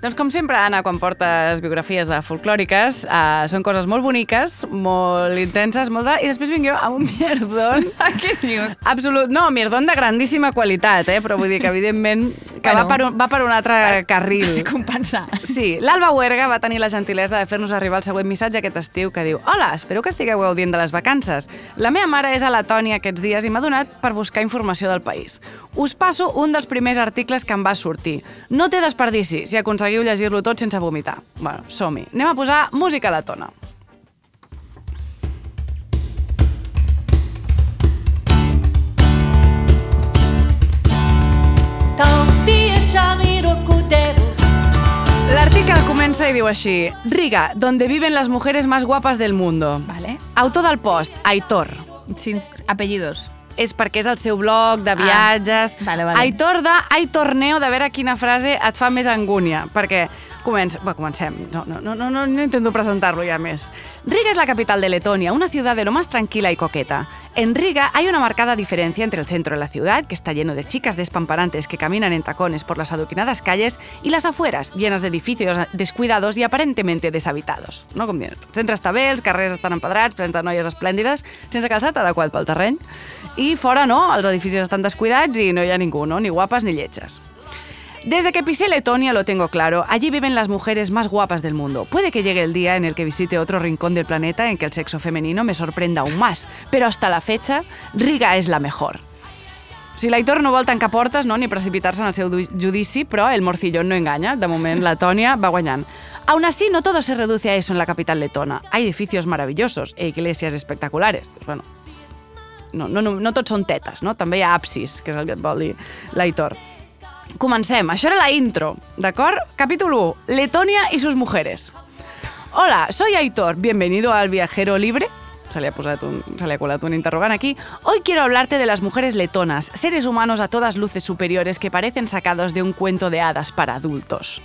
Doncs com sempre, Anna, quan portes biografies de folclòriques, uh, són coses molt boniques, molt intenses, molt de... I després vinc jo amb un [laughs] mierdón... Què dius? Absolut. No, mierdón de grandíssima qualitat, eh? però vull dir que, evidentment, que Bueno. va, per un, va per un altre carril. Per compensar. Sí, l'Alba Huerga va tenir la gentilesa de fer-nos arribar el següent missatge aquest estiu que diu Hola, espero que estigueu gaudint de les vacances. La meva mare és a Letònia aquests dies i m'ha donat per buscar informació del país. Us passo un dels primers articles que em va sortir. No té desperdici si aconseguiu llegir-lo tot sense vomitar. Bueno, som-hi. Anem a posar música letona. L'article comença i diu així Riga, donde viven las mujeres más guapas del mundo. Vale. Autor del post, Aitor. Sin apellidos. És perquè és el seu blog de viatges. Ah, vale, vale. Aitor de Ai Torneo, de veure quina frase et fa més angúnia. Perquè, començ, va, comencem. No, no, no, no, no, no intento presentarlo ya més. Riga es la capital de Letonia, una ciudad de lo más tranquila y coqueta. En Riga hay una marcada diferencia entre el centro de la ciudad, que está lleno de chicas despamparantes que caminan en tacones por las adoquinadas calles, y las afueras, llenas de edificios descuidados y aparentemente deshabitados. No? Com dient, el centre està bé, els carrers estan empedrats, plens de noies esplèndides, sense calçat adequat pel terreny, i fora no, els edificis estan descuidats i no hi ha ningú, no? ni guapes ni lletges. Desde que pisé Letonia lo tengo claro, allí viven las mujeres más guapas del mundo. Puede que llegue el día en el que visite otro rincón del planeta en que el sexo femenino me sorprenda aún más, pero hasta la fecha, Riga es la mejor. Si l'Aitor no vol tancar portes no, ni precipitar-se en el seu judici, però el morcillón no enganya. De moment, [laughs] Letònia va guanyant. Aún así, no todo se reduce a eso en la capital letona. Hay edificios maravillosos e iglesias espectaculares. Pues bueno, no, no, no, no tots són tetes, no? També hi ha absis, que és el que et vol dir l'Aitor. Comencem. Això era la intro, d'acord? Capítol 1. Letònia y sus mujeres. Hola, soy Aitor. Bienvenido al Viajero Libre. Se le, ha posat un, aquí. Hoy quiero hablarte de las mujeres letonas, seres humanos a todas luces superiores que parecen sacados de un cuento de hadas para adultos.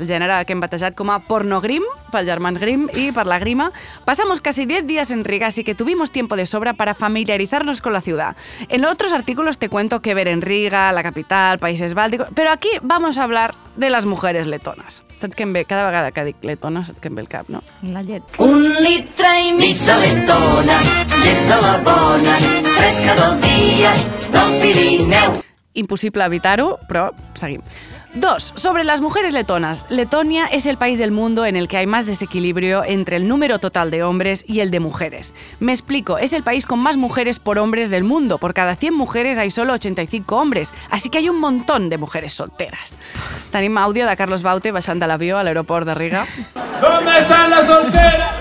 El género que hem batejat com a pornogrim, pels germans Grimm y per la grima. Pasamos casi 10 días en Riga, así que tuvimos tiempo de sobra para familiarizarnos con la ciudad. En otros artículos te cuento qué ver en Riga, la capital, países bálticos, pero aquí vamos a hablar de las mujeres letonas. Saps què em ve? Cada vegada que dic letona, saps què em ve el cap, no? La llet. Un litre i mig de letona, llet de la bona, fresca del dia, del Pirineu. Imposible evitar-ho, però seguim. Dos, sobre las mujeres letonas. Letonia es el país del mundo en el que hay más desequilibrio entre el número total de hombres y el de mujeres. Me explico, es el país con más mujeres por hombres del mundo. Por cada 100 mujeres hay solo 85 hombres, así que hay un montón de mujeres solteras. Tenim àudio de Carlos Baute baixant de l'avió a l'aeroport de Riga. ¿Dónde están las solteras?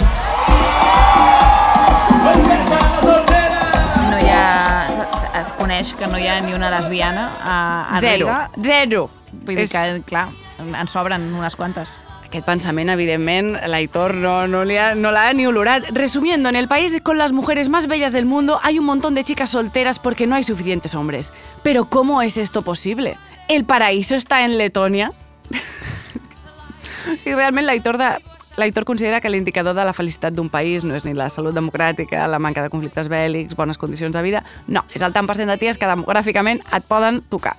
Es, coneix que no hi ha ni una lesbiana a, a Zero, Riga. zero. Vull dir És- que, clar, en sobren unes quantes. Aquest pensament, evidentment, l'Aitor no, no, li ha- no l'ha ni olorat. Resumiendo, en el país con las mujeres más bellas del mundo hay un montón de chicas solteras porque no hay suficientes hombres. Pero ¿cómo es esto posible? ¿El paraíso está en Letonia? [laughs] sí, realment l'Aitor de... L'Aitor considera que l'indicador de la felicitat d'un país no és ni la salut democràtica, la manca de conflictes bèl·lics, bones condicions de vida... No, és el tant per cent de ties que demogràficament et poden tocar.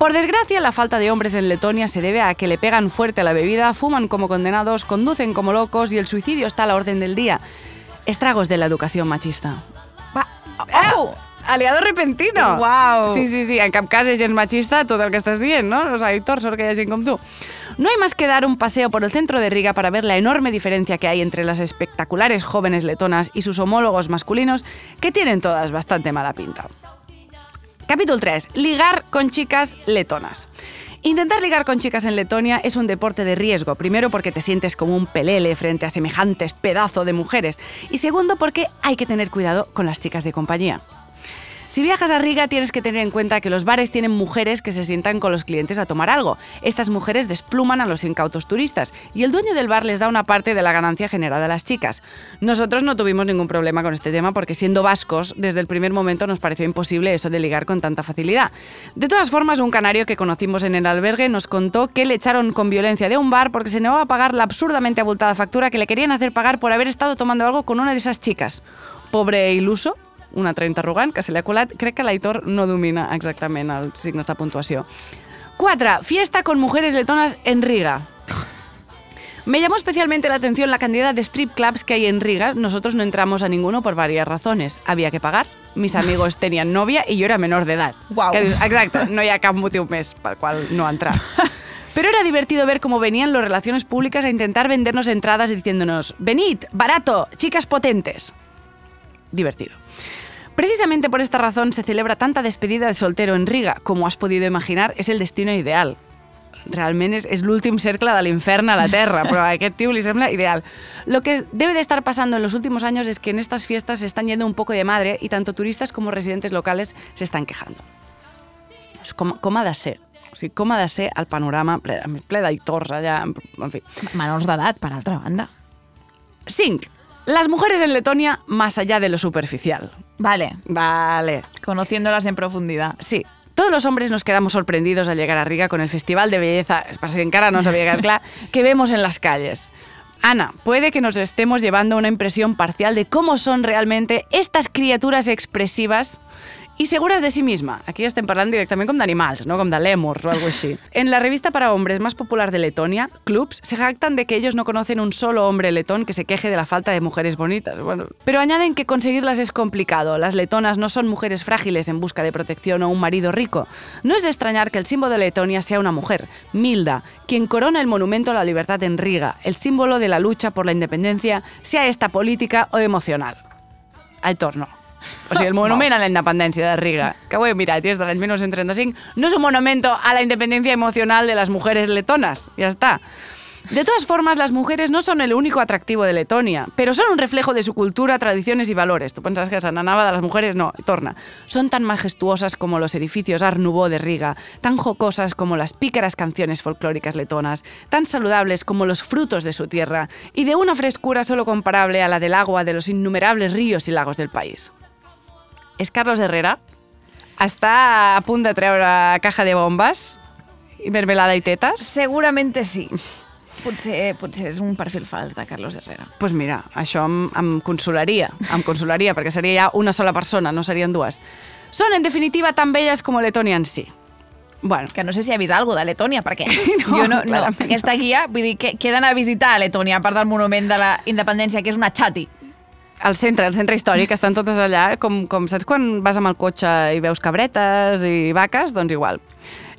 Por desgracia, la falta de hombres en Letonia se debe a que le pegan fuerte a la bebida, fuman como condenados, conducen como locos y el suicidio está a la orden del día. Estragos de la educación machista. Va, oh! Aliado repentino! Uau! Sí, sí, sí, en cap cas és gens machista tot el que estàs dient, no? O sea, Aitor, sort que hi ha gent com tu. No hay más que dar un paseo por el centro de Riga para ver la enorme diferencia que hay entre las espectaculares jóvenes letonas y sus homólogos masculinos, que tienen todas bastante mala pinta. Capítulo 3. Ligar con chicas letonas. Intentar ligar con chicas en Letonia es un deporte de riesgo. Primero porque te sientes como un pelele frente a semejantes pedazos de mujeres. Y segundo porque hay que tener cuidado con las chicas de compañía. Si viajas a Riga tienes que tener en cuenta que los bares tienen mujeres que se sientan con los clientes a tomar algo. Estas mujeres despluman a los incautos turistas y el dueño del bar les da una parte de la ganancia generada a las chicas. Nosotros no tuvimos ningún problema con este tema porque siendo vascos, desde el primer momento nos pareció imposible eso de ligar con tanta facilidad. De todas formas, un canario que conocimos en el albergue nos contó que le echaron con violencia de un bar porque se negó a pagar la absurdamente abultada factura que le querían hacer pagar por haber estado tomando algo con una de esas chicas. Pobre iluso, una 30 arrogant que se li ha colat. Crec que l'Aitor no domina exactament els signes de puntuació. 4. Fiesta con mujeres letonas en Riga. Me llamó especialmente la atención la cantidad de strip clubs que hay en Riga. Nosotros no entramos a ninguno por varias razones. Había que pagar, mis amigos [laughs] tenían novia i jo era menor. Uau. Que dius, Exacte, no hi ha cap motiu més pel qual no entrar. [laughs] Pero era divertido ver cómo venían las relaciones públicas a intentar vendernos entradas diciéndonos, venid, barato, chicas potentes. Divertido. Precisamente por esta razón se celebra tanta despedida de soltero en Riga. Como has podido imaginar, es el destino ideal. Realment és, és l'últim cercle de l'infern a la Terra, però a aquest tio li sembla ideal. Lo que debe de estar pasando en los últimos años es que en estas fiestas se están yendo un poco de madre y tanto turistas como residentes locales se están quejando. Com, com ha de ser? O sigui, com ha de ser el panorama ple, allà, en, en fi. Menors d'edat, per altra banda. 5. Las mujeres en Letonia más allá de lo superficial. Vale. Vale. Conociéndolas en profundidad. Sí. Todos los hombres nos quedamos sorprendidos al llegar a Riga con el festival de belleza, es para en cara no había quedado claro, [laughs] que vemos en las calles. Ana, puede que nos estemos llevando una impresión parcial de cómo son realmente estas criaturas expresivas y seguras de sí misma. Aquí estem parlant directament com d'animals, no com de lèmurs o algo així. En la revista para hombres más popular de Letonia, Clubs, se jactan de que ellos no conocen un solo hombre letón que se queje de la falta de mujeres bonitas. Bueno, pero añaden que conseguirlas es complicado. Las letonas no son mujeres frágiles en busca de protección o un marido rico. No es de extrañar que el símbolo de Letonia sea una mujer, Milda, quien corona el monumento a la libertad en Riga, el símbolo de la lucha por la independencia, sea esta política o emocional. Al torno. O sigui, el monument a la independència de Riga, que ho he mirat i és de l'any 1935, no es un monumento a la independencia emocional de las mujeres letonas. Ya está. De todas formas, las mujeres no son el único atractivo de Letonia, pero son un reflejo de su cultura, tradiciones y valores. Tú pensás que se n'anava de las mujeres, no, torna. Son tan majestuosas como los edificios Art Nouveau de Riga, tan jocosas como las pícaras canciones folclóricas letonas, tan saludables como los frutos de su tierra, y de una frescura solo comparable a la del agua de los innumerables ríos y lagos del país. És Carlos Herrera, està a punt de treure caja de bombes, i mermelada i tetes? Seguramente sí. Potser, potser és un perfil fals de Carlos Herrera. Doncs pues mira, això em, em consolaria, em consolaria, perquè seria ja una sola persona, no serien dues. Són, en definitiva, tan belles com Letonia en si. Bueno. Que no sé si ha vist alguna de Letònia, perquè [laughs] no, jo no, no, aquesta guia, vull dir, que, que he d'anar a visitar a Letònia, a part del monument de la independència, que és una xati. Al centre, al centre històric, estan totes allà, com, com saps quan vas amb el cotxe i veus cabretes i vaques? Doncs igual.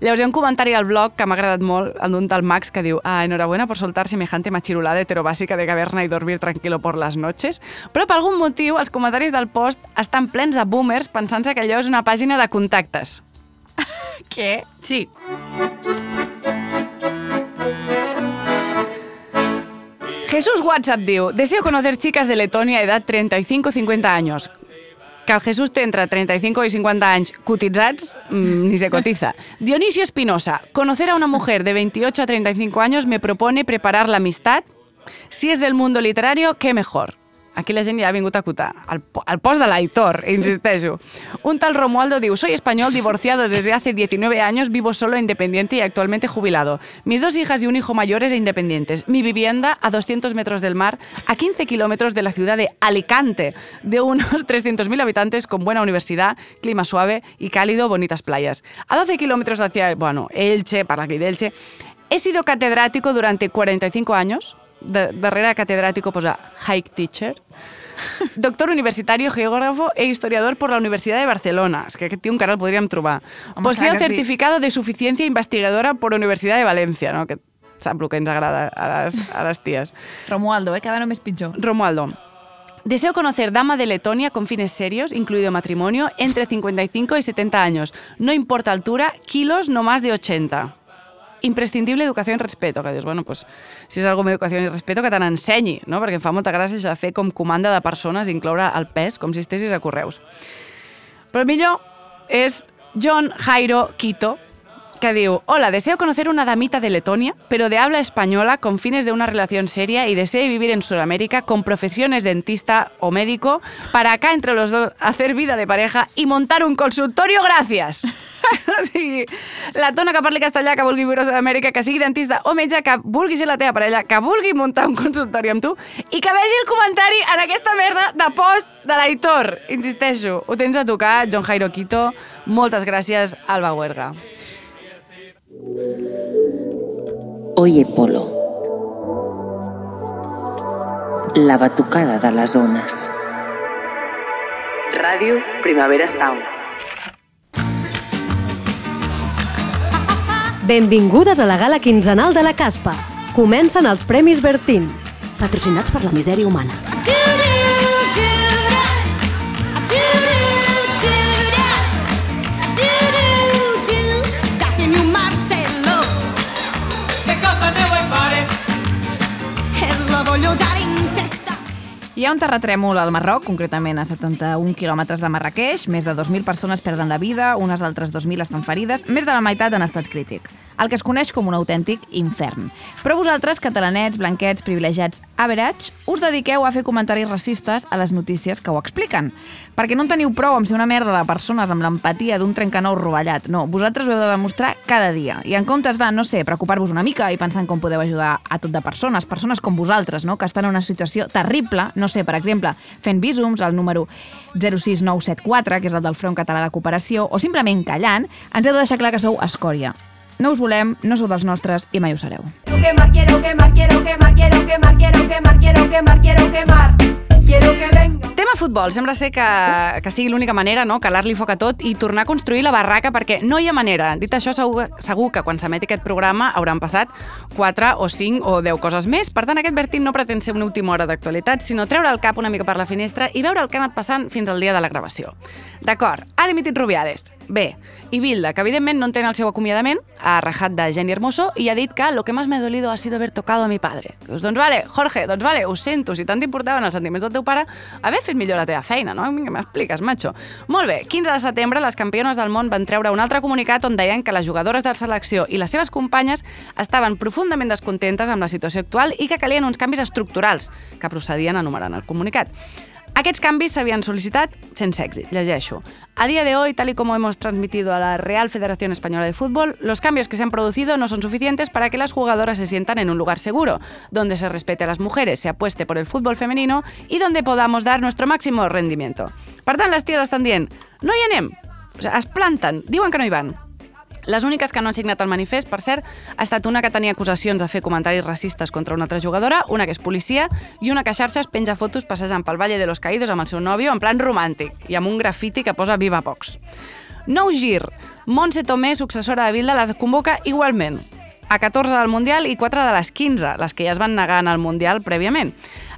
Llavors hi ha un comentari al blog que m'ha agradat molt, el d'un tal Max, que diu ah, enhorabuena por soltar semejante machirulada heterobàsica de caverna y dormir tranquilo por las noches. Però per algun motiu els comentaris del post estan plens de boomers pensant-se que allò és una pàgina de contactes. Què? Sí. Jesús WhatsApp diu, deseo conocer chicas de Letonia edad 35-50 años. Que el Jesús té entre 35 y 50 anys cotitzats, mm, ni se cotiza. [laughs] Dionisio Espinosa, conocer a una mujer de 28 a 35 años me propone preparar la amistad. Si es del mundo literario, qué mejor. Aquí la gent ja ha vingut a. Al, al post de l'Aitor, insisteixo. Un tal Romualdo diu, soy español, divorciado desde hace 19 años, vivo solo, independiente y actualmente jubilado. Mis dos hijas y un hijo mayores e independientes. Mi vivienda a 200 metros del mar, a 15 kilómetros de la ciudad de Alicante, de unos [laughs] 300.000 habitantes con buena universidad, clima suave y cálido, bonitas playas. A 12 kilómetros hacia, bueno, Elche, para aquí de Elche. He sido catedrático durante 45 años. De, darrere catedrático posa hike teacher. [laughs] Doctor universitario, geógrafo e historiador por la Universidad de Barcelona. És que aquest tio encara el podríem trobar. Home, Posee un que sí. certificado de suficiencia investigadora por Universidad de Valencia, no? que sap el que ens agrada a les, a les ties. Romualdo, eh? Cada només pitjor. Romualdo. Deseo conocer dama de Letonia con fines serios, incluido matrimonio, entre 55 y 70 años. No importa altura, kilos no más de 80. Imprescindible educació i respeto, que dius, bueno, pues, si és alguna educació i respeto, que te n'ensenyi, no? perquè em fa molta gràcia això de fer com comanda de persones i incloure el pes com si estessis a correus. Però millor és John Jairo Quito, que diu, hola, deseo conocer una damita de Letonia, pero de habla española con fines de una relación seria y desee vivir en Sudamérica con profesiones dentista o médico para acá entre los dos hacer vida de pareja y montar un consultorio, gracias. [laughs] sigui, la tona que parli castellà, que vulgui viure a Sud-amèrica, que sigui dentista o metge, que vulgui ser la teva parella, que vulgui muntar un consultori amb tu i que vegi el comentari en aquesta merda de post de l'Aitor. Insisteixo, ho tens a tocar, John Jairo Quito. Moltes gràcies, Alba Huerga. Oye Polo. La batucada de les ones. Ràdio Primavera Sound. Benvingudes a la gala quinzenal de la Caspa. Comencen els Premis Bertín, patrocinats per la misèria humana. Datemi Hi ha un terratrèmol al Marroc, concretament a 71 quilòmetres de Marrakeix. Més de 2.000 persones perden la vida, unes altres 2.000 estan ferides, més de la meitat en estat crític. El que es coneix com un autèntic infern. Però vosaltres, catalanets, blanquets, privilegiats, average, us dediqueu a fer comentaris racistes a les notícies que ho expliquen. Perquè no en teniu prou amb ser una merda de persones amb l'empatia d'un trencanous rovellat. No, vosaltres ho heu de demostrar cada dia. I en comptes de, no sé, preocupar-vos una mica i pensar en com podeu ajudar a tot de persones, persones com vosaltres, no?, que estan en una situació terrible, no sé, per exemple, fent visums al número 06974, que és el del Front Català de Cooperació, o simplement callant, ens heu de deixar clar que sou escòria. No us volem, no sou dels nostres i mai ho sereu. Quemar, quiero quemar, quiero quemar, quiero quemar, quiero quemar, quiero quemar, quiero quemar Quiero que venga Tema futbol, sembla ser que, que sigui l'única manera, no?, calar-li foc a tot i tornar a construir la barraca perquè no hi ha manera. Dit això, segur, segur que quan s'emeti aquest programa hauran passat 4 o 5 o 10 coses més. Per tant, aquest Bertín no pretén ser una última hora d'actualitat, sinó treure el cap una mica per la finestra i veure el que ha anat passant fins al dia de la gravació. D'acord, ha dimitit Rubiales. Bé, i Bilda, que evidentment no entén el seu acomiadament, ha rajat de Jenny Hermoso i ha dit que lo que más me ha dolido ha sido haber tocado a mi padre. Dius, doncs vale, Jorge, doncs vale, ho sento, si tant t'importaven els sentiments del teu pare, haver fet millor la teva feina, no? Vinga, m'expliques, macho. Molt bé, 15 de setembre, les campiones del món van treure un altre comunicat on deien que les jugadores de la selecció i les seves companyes estaven profundament descontentes amb la situació actual i que calien uns canvis estructurals, que procedien a enumerar en el comunicat. Aquests canvis s'havien sol·licitat sense èxit, llegeixo. A día de hoy, tal y como hemos transmitido a la Real Federación Española de Fútbol, los cambios que se han producido no son suficientes para que las jugadoras se sientan en un lugar seguro, donde se respete a las mujeres, se apueste por el fútbol femenino y donde podamos dar nuestro máximo rendimiento. Les ties estan dient, no hi anem. O sigui, es planten, diuen que no hi. Les úniques que no han signat el manifest, per cert, ha estat una que tenia acusacions de fer comentaris racistes contra una altra jugadora, una que és policia i una que a xarxes penja fotos passejant pel Valle de los Caídos amb el seu nòvio en plan romàntic i amb un grafiti que posa Viva Vox. Nou gir. Montse Tomé, successora de Bilda, les convoca igualment. A 14 del Mundial i 4 de les 15, les que ja es van negar en el Mundial prèviament.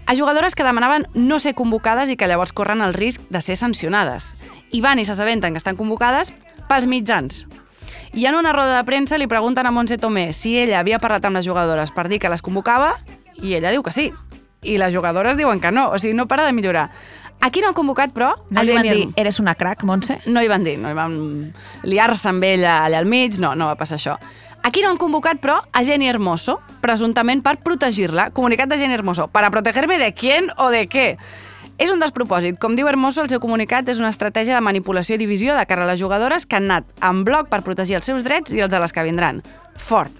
A jugadores que demanaven no ser convocades i que llavors corren el risc de ser sancionades. I van i s'assabenten que estan convocades pels mitjans. I en una roda de premsa li pregunten a Montse Tomé si ella havia parlat amb les jugadores per dir que les convocava i ella diu que sí. I les jugadores diuen que no, o sigui, no para de millorar. Aquí no han convocat, però... No li van dir, eres una crack, Montse? No hi van dir, no hi van liar-se amb ella allà al mig, no, no va passar això. Aquí no han convocat, però, a Jenny Hermoso, presumptament per protegir-la. Comunicat de Jenny Hermoso. ¿Para protegerme de quién o de qué? És un despropòsit. Com diu Hermoso, el seu comunicat és una estratègia de manipulació i divisió de cara a les jugadores que han anat en bloc per protegir els seus drets i els de les que vindran. Fort.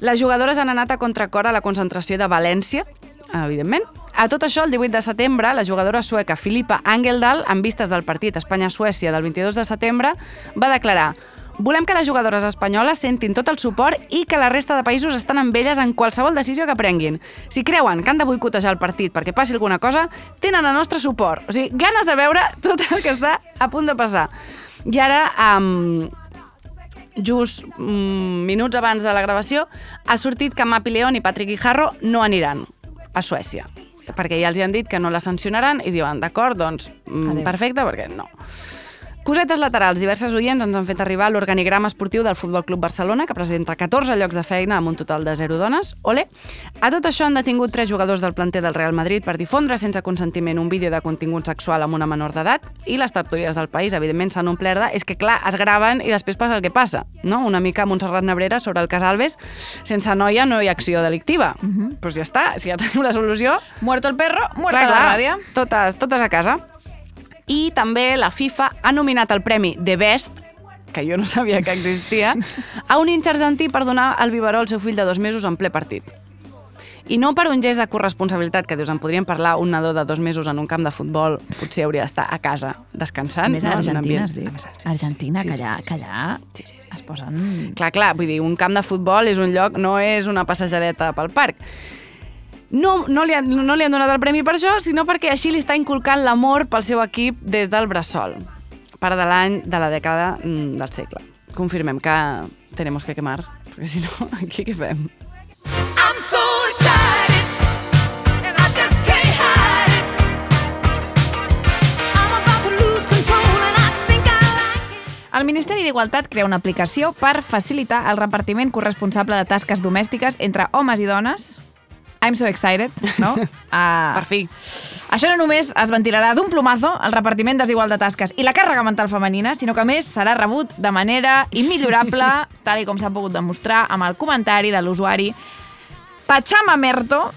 Les jugadores han anat a contracor a la concentració de València, evidentment. A tot això, el 18 de setembre, la jugadora sueca Filippa Angeldal, en vistes del partit Espanya-Suècia del 22 de setembre, va declarar Volem que les jugadores espanyoles sentin tot el suport i que la resta de països estan amb elles en qualsevol decisió que prenguin. Si creuen que han de boicotejar el partit perquè passi alguna cosa, tenen el nostre suport. O sigui, ganes de veure tot el que està a punt de passar. I ara, um, just mm, minuts abans de la gravació, ha sortit que Mapi León i Patrick Guijarro no aniran a Suècia perquè ja els hi han dit que no la sancionaran i diuen, d'acord, doncs mm, Adéu. perfecte, perquè no. Cosetes laterals. Diverses oients ens han fet arribar l'organigrama esportiu del Futbol Club Barcelona, que presenta 14 llocs de feina amb un total de 0 dones. Ole! A tot això han detingut tres jugadors del planter del Real Madrid per difondre sense consentiment un vídeo de contingut sexual amb una menor d'edat i les tertúlies del país, evidentment, s'han omplert de... És que, clar, es graven i després passa el que passa, no? Una mica Montserrat Nebrera sobre el cas Alves. Sense noia no hi ha acció delictiva. Doncs uh -huh. pues ja està, si ja tenim la solució... Muerto el perro, muerta la ràbia. Totes, totes a casa. I també la FIFA ha nominat el premi The Best, que jo no [laughs] sabia que existia, a un inx argentí per donar el biberó al seu fill de dos mesos en ple partit. I no per un gest de corresponsabilitat, que dius, en podríem parlar un nadó de dos mesos en un camp de futbol, potser hauria d'estar a casa descansant. A més, a no? Argentina, sí, sí, Argentina, que allà, sí, sí. que allà sí, sí. es posen... Clar, clar, vull dir, un camp de futbol és un lloc, no és una passejadeta pel parc. No, no, li han, no li han donat el premi per això, sinó perquè així li està inculcant l'amor pel seu equip des del bressol. Part de l'any de la dècada mm, del segle. Confirmem que tenemos que quemar, perquè si no, [laughs] aquí què fem? I'm so excited, El Ministeri d'Igualtat crea una aplicació per facilitar el repartiment corresponsable de tasques domèstiques entre homes i dones. I'm so excited, no? Uh, [laughs] Per fi. Això no només es ventilarà d'un plomazo el repartiment desigual de tasques i la càrrega mental femenina, sinó que més serà rebut de manera immillorable, [laughs] tal i com s'ha pogut demostrar amb el comentari de l'usuari Pachama Merto,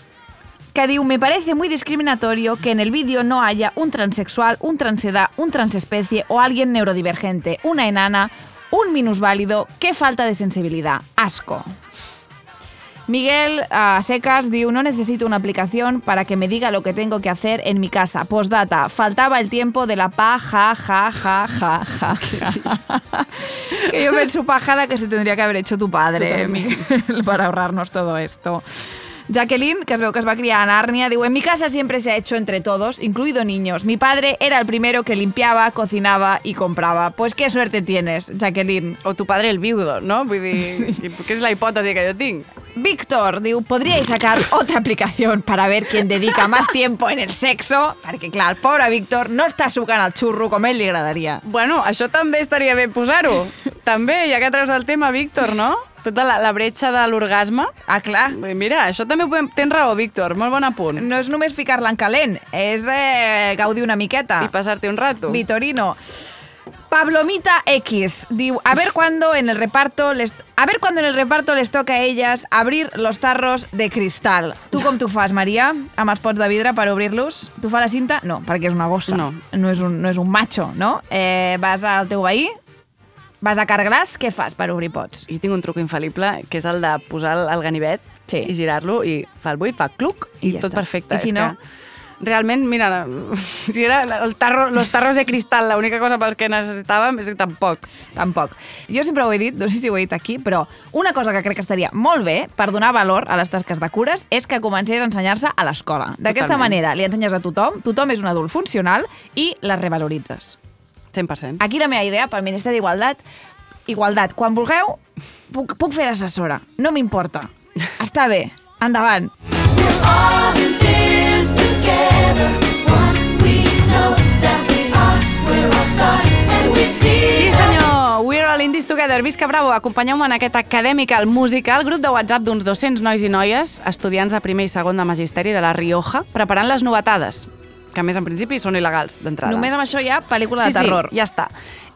que diu, me parece muy discriminatorio que en el vídeo no haya un transexual, un transedad, un transespecie o alguien neurodivergente, una enana, un minusválido, qué falta de sensibilidad, asco. Miguel a secas diu, no necesito una aplicación para que me diga lo que tengo que hacer en mi casa. Postdata, faltaba el tiempo de la pa, ja, ja, ja, ja, ja, que yo penso paja la que se tendría que haber hecho tu padre. Miguel, [laughs] para ahorrarnos todo esto. Jacqueline, que es veu que es va criar a Narnia, diu, en mi casa siempre se ha hecho entre todos, incluido niños. Mi padre era el primero que limpiaba, cocinaba y compraba. Pues qué suerte tienes, Jacqueline. O tu padre el viudo, no? Vull dir, sí. que és la hipòtesi que jo tinc. Víctor diu, podríais sacar otra aplicación para ver quién dedica más tiempo en el sexo, perquè clar, el pobre Víctor no està sucant el xurro com ell li agradaria. Bueno, això també estaria bé posar-ho. també, ja que treus el tema, Víctor, no? Tota la, la bretxa de l'orgasme. Ah, clar. Mira, això també podem... Tens raó, Víctor, molt bon apunt. No és només ficar-la en calent, és eh, gaudir una miqueta. I passar-te un rato. Vitorino. Pablomita X diu, a ver cuándo en el reparto les a ver cuándo en el reparto les toca a ellas abrir los tarros de cristal. Tu com tu fas, Maria, amb els pots de vidre per obrir-los? Tu fa la cinta? No, perquè és una gossa. No. No és un, no és un macho, no? Eh, vas al teu veí, vas a Carglass, què fas per obrir pots? Jo tinc un truc infal·lible, que és el de posar el, el ganivet Sí. i girar-lo i fa el buit, fa cluc i, I ja tot està. perfecte. I si és no? Que, realment, mira, [laughs] si era el tarro, los tarros de cristal l'única cosa pels que necessitàvem, és que tampoc. Tampoc. Jo sempre ho he dit, no sé si ho he dit aquí, però una cosa que crec que estaria molt bé per donar valor a les tasques de cures és que comencés a ensenyar-se a l'escola. D'aquesta manera li ensenyes a tothom, tothom és un adult funcional i les revaloritzes. 100%. Aquí la meva idea pel Ministeri d'Igualtat, igualtat, quan vulgueu, puc, puc fer d'assessora, no m'importa. Està bé, endavant. all in together. Visca Bravo, acompanyeu-me en aquest Academical Musical, grup de WhatsApp d'uns 200 nois i noies, estudiants de primer i segon de Magisteri de la Rioja, preparant les novetades, que a més en principi són il·legals d'entrada. Només amb això hi ha pel·lícula sí, de terror. Sí, ja està.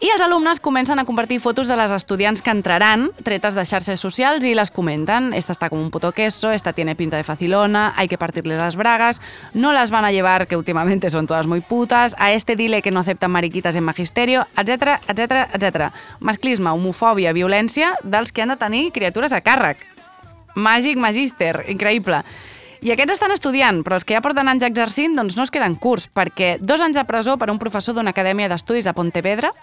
I els alumnes comencen a compartir fotos de les estudiants que entraran, tretes de xarxes socials, i les comenten. Esta está como un puto queso, esta tiene pinta de facilona, hay que partirle las bragas, no las van a llevar, que últimamente son todas muy putas, a este dile que no aceptan mariquitas en magisterio, etc etc etc. Masclisme, homofòbia, violència dels que han de tenir criatures a càrrec. Màgic Magister, increïble. I aquests estan estudiant, però els que ja porten anys exercint doncs no es queden curts, perquè dos anys de presó per un professor d'una acadèmia d'estudis de Pontevedra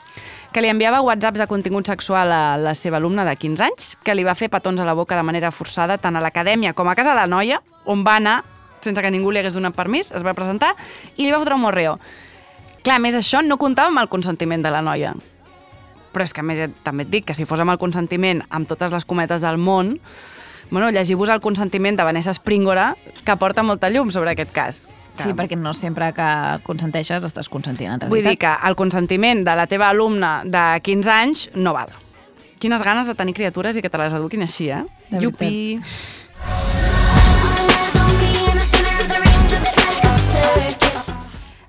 que li enviava whatsapps de contingut sexual a la seva alumna de 15 anys, que li va fer petons a la boca de manera forçada tant a l'acadèmia com a casa de la noia, on va anar sense que ningú li hagués donat permís, es va presentar i li va fotre un morreo. Clar, més, això no comptava amb el consentiment de la noia. Però és que, a més, també et dic que si fos amb el consentiment, amb totes les cometes del món, bueno, llegiu-vos el consentiment de Vanessa Springora, que porta molta llum sobre aquest cas. Sí, perquè no sempre que consenteixes estàs consentint, en realitat. Vull dir que el consentiment de la teva alumna de 15 anys no val. Quines ganes de tenir criatures i que te les eduquin així, eh? De veritat.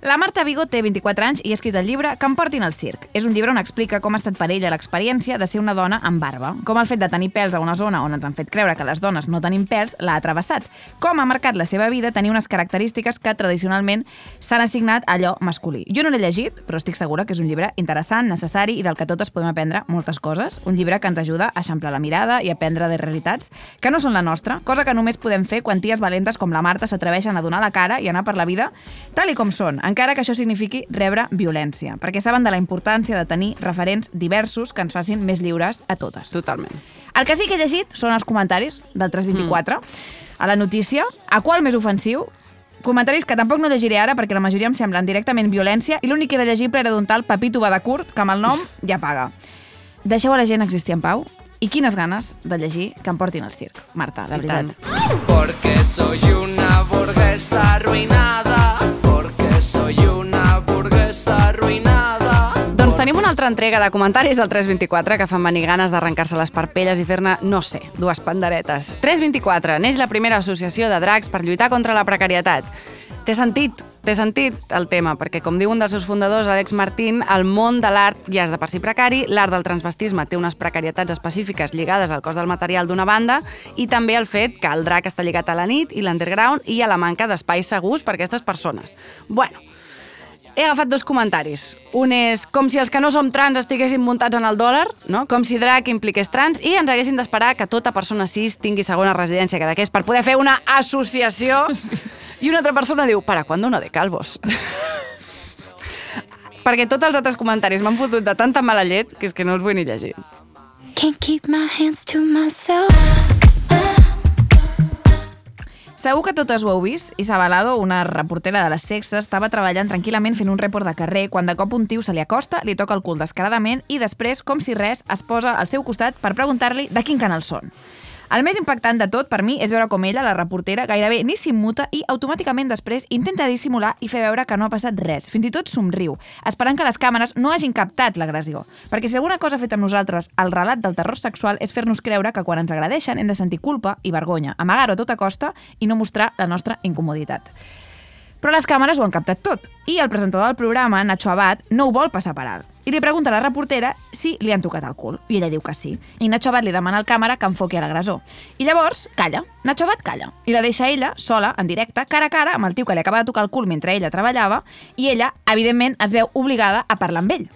La Marta Vigo té 24 anys i ha escrit el llibre Que em portin al circ. És un llibre on explica com ha estat per ella l'experiència de ser una dona amb barba, com el fet de tenir pèls a una zona on ens han fet creure que les dones no tenim pèls l'ha travessat, com ha marcat la seva vida tenir unes característiques que tradicionalment s'han assignat a allò masculí. Jo no l'he llegit, però estic segura que és un llibre interessant, necessari i del que totes podem aprendre moltes coses. Un llibre que ens ajuda a eixamplar la mirada i a aprendre de realitats que no són la nostra, cosa que només podem fer quan ties valentes com la Marta s'atreveixen a donar la cara i anar per la vida tal i com són, encara que això signifiqui rebre violència, perquè saben de la importància de tenir referents diversos que ens facin més lliures a totes. Totalment. El que sí que he llegit són els comentaris del 324 mm. a la notícia, a qual més ofensiu, comentaris que tampoc no llegiré ara perquè la majoria em semblen directament violència i l'únic que era llegible era d'un tal Pepito Badacurt que amb el nom ja paga. Deixeu a la gent existir en pau i quines ganes de llegir que em portin al circ. Marta, la I tant. veritat. Porque soy una burguesa arruinada. Altra entrega de comentaris del 324 que fan venir ganes d'arrencar-se les parpelles i fer-ne, no sé, dues panderetes. 324. Neix la primera associació de dracs per lluitar contra la precarietat. Té sentit, té sentit el tema, perquè com diu un dels seus fundadors, Àlex Martín, el món de l'art ja és de per si precari, l'art del transvestisme té unes precarietats específiques lligades al cost del material d'una banda i també el fet que el drac està lligat a la nit i l'underground i a la manca d'espais segurs per a aquestes persones. Bueno, he agafat dos comentaris. Un és com si els que no som trans estiguessin muntats en el dòlar, no? com si drac impliqués trans, i ens haguessin d'esperar que tota persona cis tingui segona residència que d'aquest per poder fer una associació. [laughs] I una altra persona diu, para, ¿cuándo una de calvos? [laughs] Perquè tots els altres comentaris m'han fotut de tanta mala llet que és que no els vull ni llegir. Can't keep my hands to myself. Segur que totes ho heu vist, Isabalado, una reportera de les sexes, estava treballant tranquil·lament fent un report de carrer quan de cop un tio se li acosta, li toca el cul descaradament i després, com si res, es posa al seu costat per preguntar-li de quin canal són. El més impactant de tot, per mi, és veure com ella, la reportera, gairebé ni s'immuta i automàticament després intenta dissimular i fer veure que no ha passat res. Fins i tot somriu, esperant que les càmeres no hagin captat l'agressió. Perquè si alguna cosa ha fet amb nosaltres el relat del terror sexual és fer-nos creure que quan ens agradeixen hem de sentir culpa i vergonya, amagar-ho a tota costa i no mostrar la nostra incomoditat. Però les càmeres ho han captat tot. I el presentador del programa, Nacho Abad, no ho vol passar per alt. I li pregunta a la reportera si li han tocat el cul. I ella diu que sí. I Nacho Abad li demana al càmera que enfoqui a l'agressor. I llavors, calla. Nacho Abad calla. I la deixa ella, sola, en directe, cara a cara, amb el tio que li acaba de tocar el cul mentre ella treballava, i ella, evidentment, es veu obligada a parlar amb ell.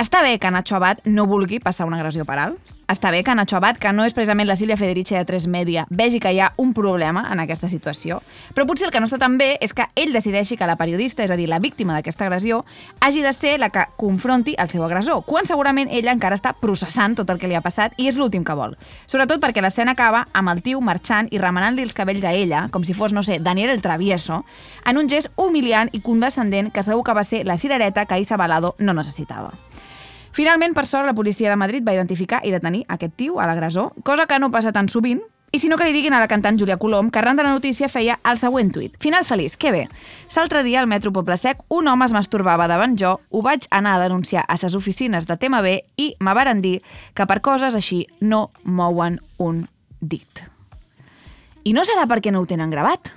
Està bé que Nacho Abad no vulgui passar una agressió per alt. Està bé que Nacho Abad, que no és precisament la Sílvia Federici de 3 Media, vegi que hi ha un problema en aquesta situació. Però potser el que no està tan bé és que ell decideixi que la periodista, és a dir, la víctima d'aquesta agressió, hagi de ser la que confronti el seu agressor, quan segurament ella encara està processant tot el que li ha passat i és l'últim que vol. Sobretot perquè l'escena acaba amb el tio marxant i remenant-li els cabells a ella, com si fos, no sé, Daniel el Travieso, en un gest humiliant i condescendent que segur que va ser la cirereta que Isa Balado no necessitava. Finalment, per sort, la policia de Madrid va identificar i detenir aquest tio, a l'agressor, cosa que no passa tan sovint, i si no que li diguin a la cantant Júlia Colom, que arran de la notícia feia el següent tuit. Final feliç, que bé. L'altre dia al metro Poble Sec un home es masturbava davant jo, ho vaig anar a denunciar a ses oficines de TMB i me varen dir que per coses així no mouen un dit. I no serà perquè no ho tenen gravat?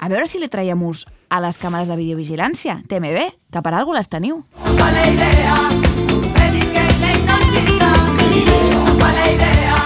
A veure si li traiem ús a les càmeres de videovigilància, TMB, que per alguna les teniu. Mala idea, sta. Mala idea.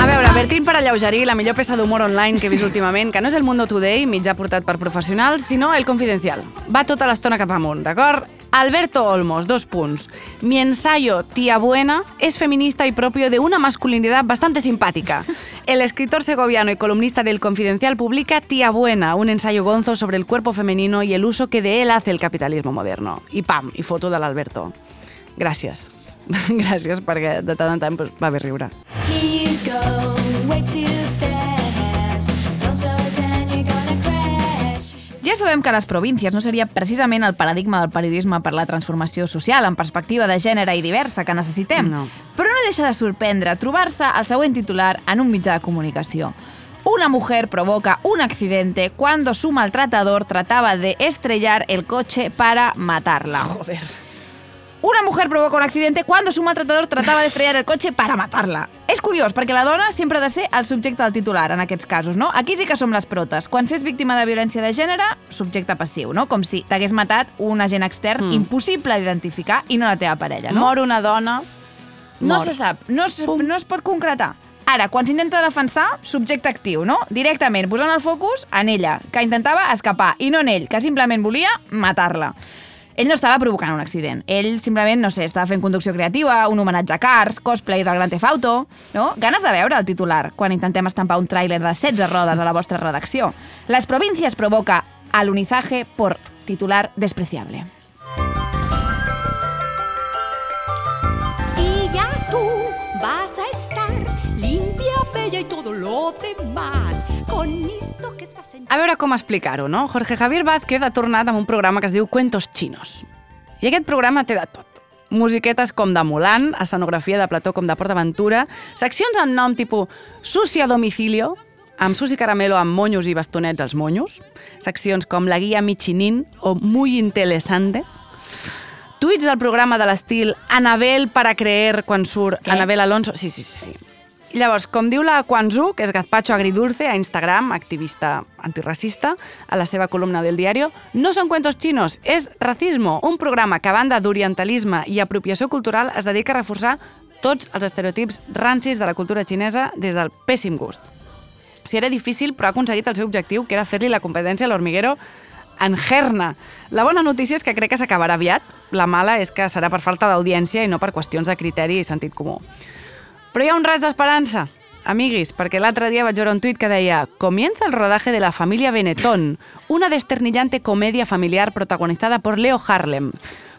A veure, Bertín per alleugerir la millor peça d'humor online que he vist últimament, que no és el Mundo Today, mitjà portat per professionals, sinó el Confidencial. Va tota l'estona cap amunt, d'acord? Alberto Olmos, dos punts. Mi ensayo Tía Buena es feminista y propio de una masculinidad bastante simpática. El escritor segoviano y columnista del Confidencial publica Tía Buena, un ensayo gonzo sobre el cuerpo femenino y el uso que de él hace el capitalismo moderno. I pam, i foto de l'Alberto. Gràcies. [laughs] Gràcies, perquè de tant en tant pues, va bé riure. Here you go, way too fast. Don't slow down, you're gonna crash. Ja sabem que les províncies no seria precisament el paradigma del periodisme per la transformació social en perspectiva de gènere i diversa que necessitem. No. Però no deixa de sorprendre trobar-se el següent titular en un mitjà de comunicació. Una mujer provoca un accidente cuando su maltratador trataba de estrellar el coche para matarla. Joder. Una mujer provoca un accidente cuando su maltratador trataba de estrellar el cotxe para matarla. És curiós, perquè la dona sempre ha de ser el subjecte del titular, en aquests casos, no? Aquí sí que som les protes. Quan s'és víctima de violència de gènere, subjecte passiu, no? Com si t'hagués matat un agent extern Mm. impossible d'identificar i no la teva parella, no? Mor una dona... No mor. se sap, no es, no es pot concretar. Ara, quan s'intenta defensar, subjecte actiu, no? Directament, posant el focus en ella, que intentava escapar, i no en ell, que simplement volia matar-la. Ell no estava provocant un accident. Ell simplement, no sé, estava fent conducció creativa, un homenatge a Cars, cosplay del Gran Theft Auto... No? Ganes de veure el titular quan intentem estampar un tràiler de 16 rodes a la vostra redacció. Les provincias provoca alunizaje por titular despreciable. Vas a estar limpia, bella y todo lo demás. A A veure com explicar-ho, no? Jorge Javier Vázquez ha tornat amb un programa que es diu Cuentos Chinos. I aquest programa té de tot. Musiquetes com de Mulan, escenografia de plató com de Port Aventura, seccions amb nom tipus Susi a domicilio, amb Susi Caramelo amb monyos i bastonets als monyos, seccions com La guia Michelin o Muy interesante, tuits del programa de l'estil Anabel para creer quan surt Què? Anabel Alonso. Sí, sí, sí, sí. Llavors, com diu la Quanzu, que és gazpacho agridulce a Instagram, activista antirracista, a la seva columna del diario, no són cuentos chinos, és racismo, un programa que a banda d'orientalisme i apropiació cultural es dedica a reforçar tots els estereotips rancis de la cultura xinesa des del pèssim gust. Sigui, era difícil, però ha aconseguit el seu objectiu, que era fer-li la competència a l'hormiguero en Herna. La bona notícia és que crec que s'acabarà aviat. La mala és que serà per falta d'audiència i no per qüestions de criteri i sentit comú. Però hi ha un raig d'esperança, amiguis, perquè l'altre dia vaig veure un tuit que deia Comienza el rodaje de la familia Benetton, una desternillante comedia familiar protagonizada por Leo Harlem.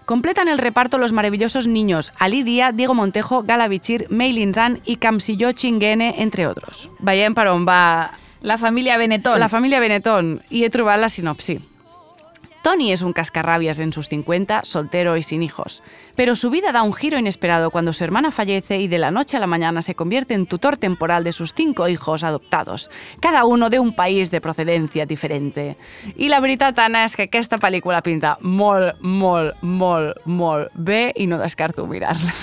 Completan el reparto los maravillosos niños Ali Dia, Diego Montejo, Gala Bichir, Mei Lin Zhan i Kamsillo Chinguene, entre otros. Veiem per on va... La família Benetton. La família Benetton. I he trobat la sinopsi. Tony es un cascarrabias en sus 50, soltero y sin hijos. Pero su vida da un giro inesperado cuando su hermana fallece y de la noche a la mañana se convierte en tutor temporal de sus cinco hijos adoptados, cada uno de un país de procedencia diferente. I la veritat, Anna, és que aquesta pel·lícula pinta molt, molt, molt, molt bé i no descarto mirar-la.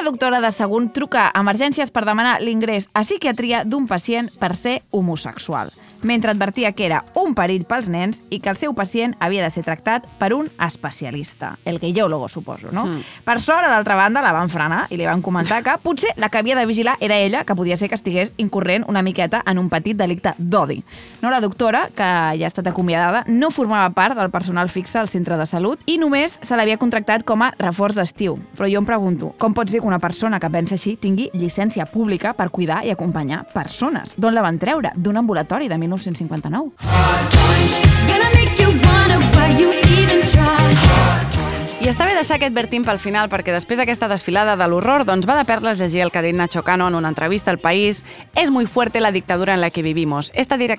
Una doctora de segon truca a emergències per demanar l'ingrés a psiquiatria d'un pacient per ser homosexual, mentre advertia que era un perill pels nens i que el seu pacient havia de ser tractat per un especialista, el gayólogo, suposo, no? Mm. Per sort, a l'altra banda, la van frenar i li van comentar que potser la que havia de vigilar era ella, que podia ser que estigués incorrent una miqueta en un petit delicte d'odi. No, la doctora, que ja ha estat acomiadada, no formava part del personal fixe al centre de salut i només se l'havia contractat com a reforç d'estiu. Però jo em pregunto, com pot ser que una persona que pensa així tingui llicència pública per cuidar i acompanyar persones? D'on la van treure? D'un ambulatori de 1959. Gonna make you wanna why you even try. I està bé deixar aquest Bertín pel final perquè després d'aquesta desfilada de l'horror doncs va de perles llegir el que ha dit Nacho Cano en una entrevista al País «Es muy fuerte la dictadura en la que vivimos. Esta, direc-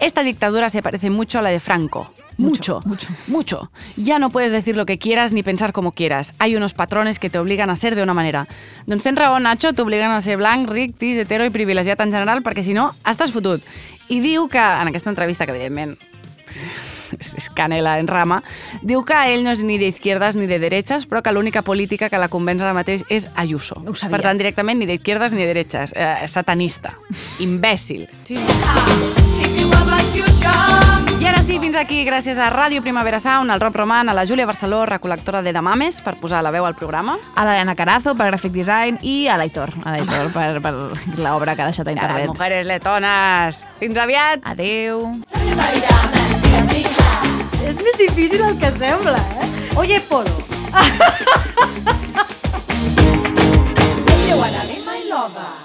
Esta dictadura se parece mucho a la de Franco. Mucho, mucho, mucho. Ya no puedes decir lo que quieras ni pensar como quieras. Hay unos patrones que te obligan a ser de una manera. Doncs tens raó, Nacho, t'obliguen a ser blanc, ric, tis, hetero i privilegiat en general perquè si no, estàs fotut. I diu que, en aquesta entrevista, que evidentment és canela en rama, diu que ell no és ni d'izquierdas ni de derechas, però que l'única política que la convenç ara mateix és Ayuso. Ho sabia. Per tant, directament ni d'izquierdas ni de derechas. Eh, satanista. Imbècil. Sí. Fins aquí, gràcies a Ràdio Primavera Sound, al Rob Roman, a la Júlia Barceló, recol·lectora de Damames, per posar la veu al programa. A l'Ariana Carazo, per Graphic Design, i a l'Aitor, a l'Aitor [laughs] per, per l'obra que ha deixat a internet. A mujeres letones! Fins aviat! Adéu! És més difícil el que sembla, eh? Oye, Polo! [laughs] You wanna be my lover?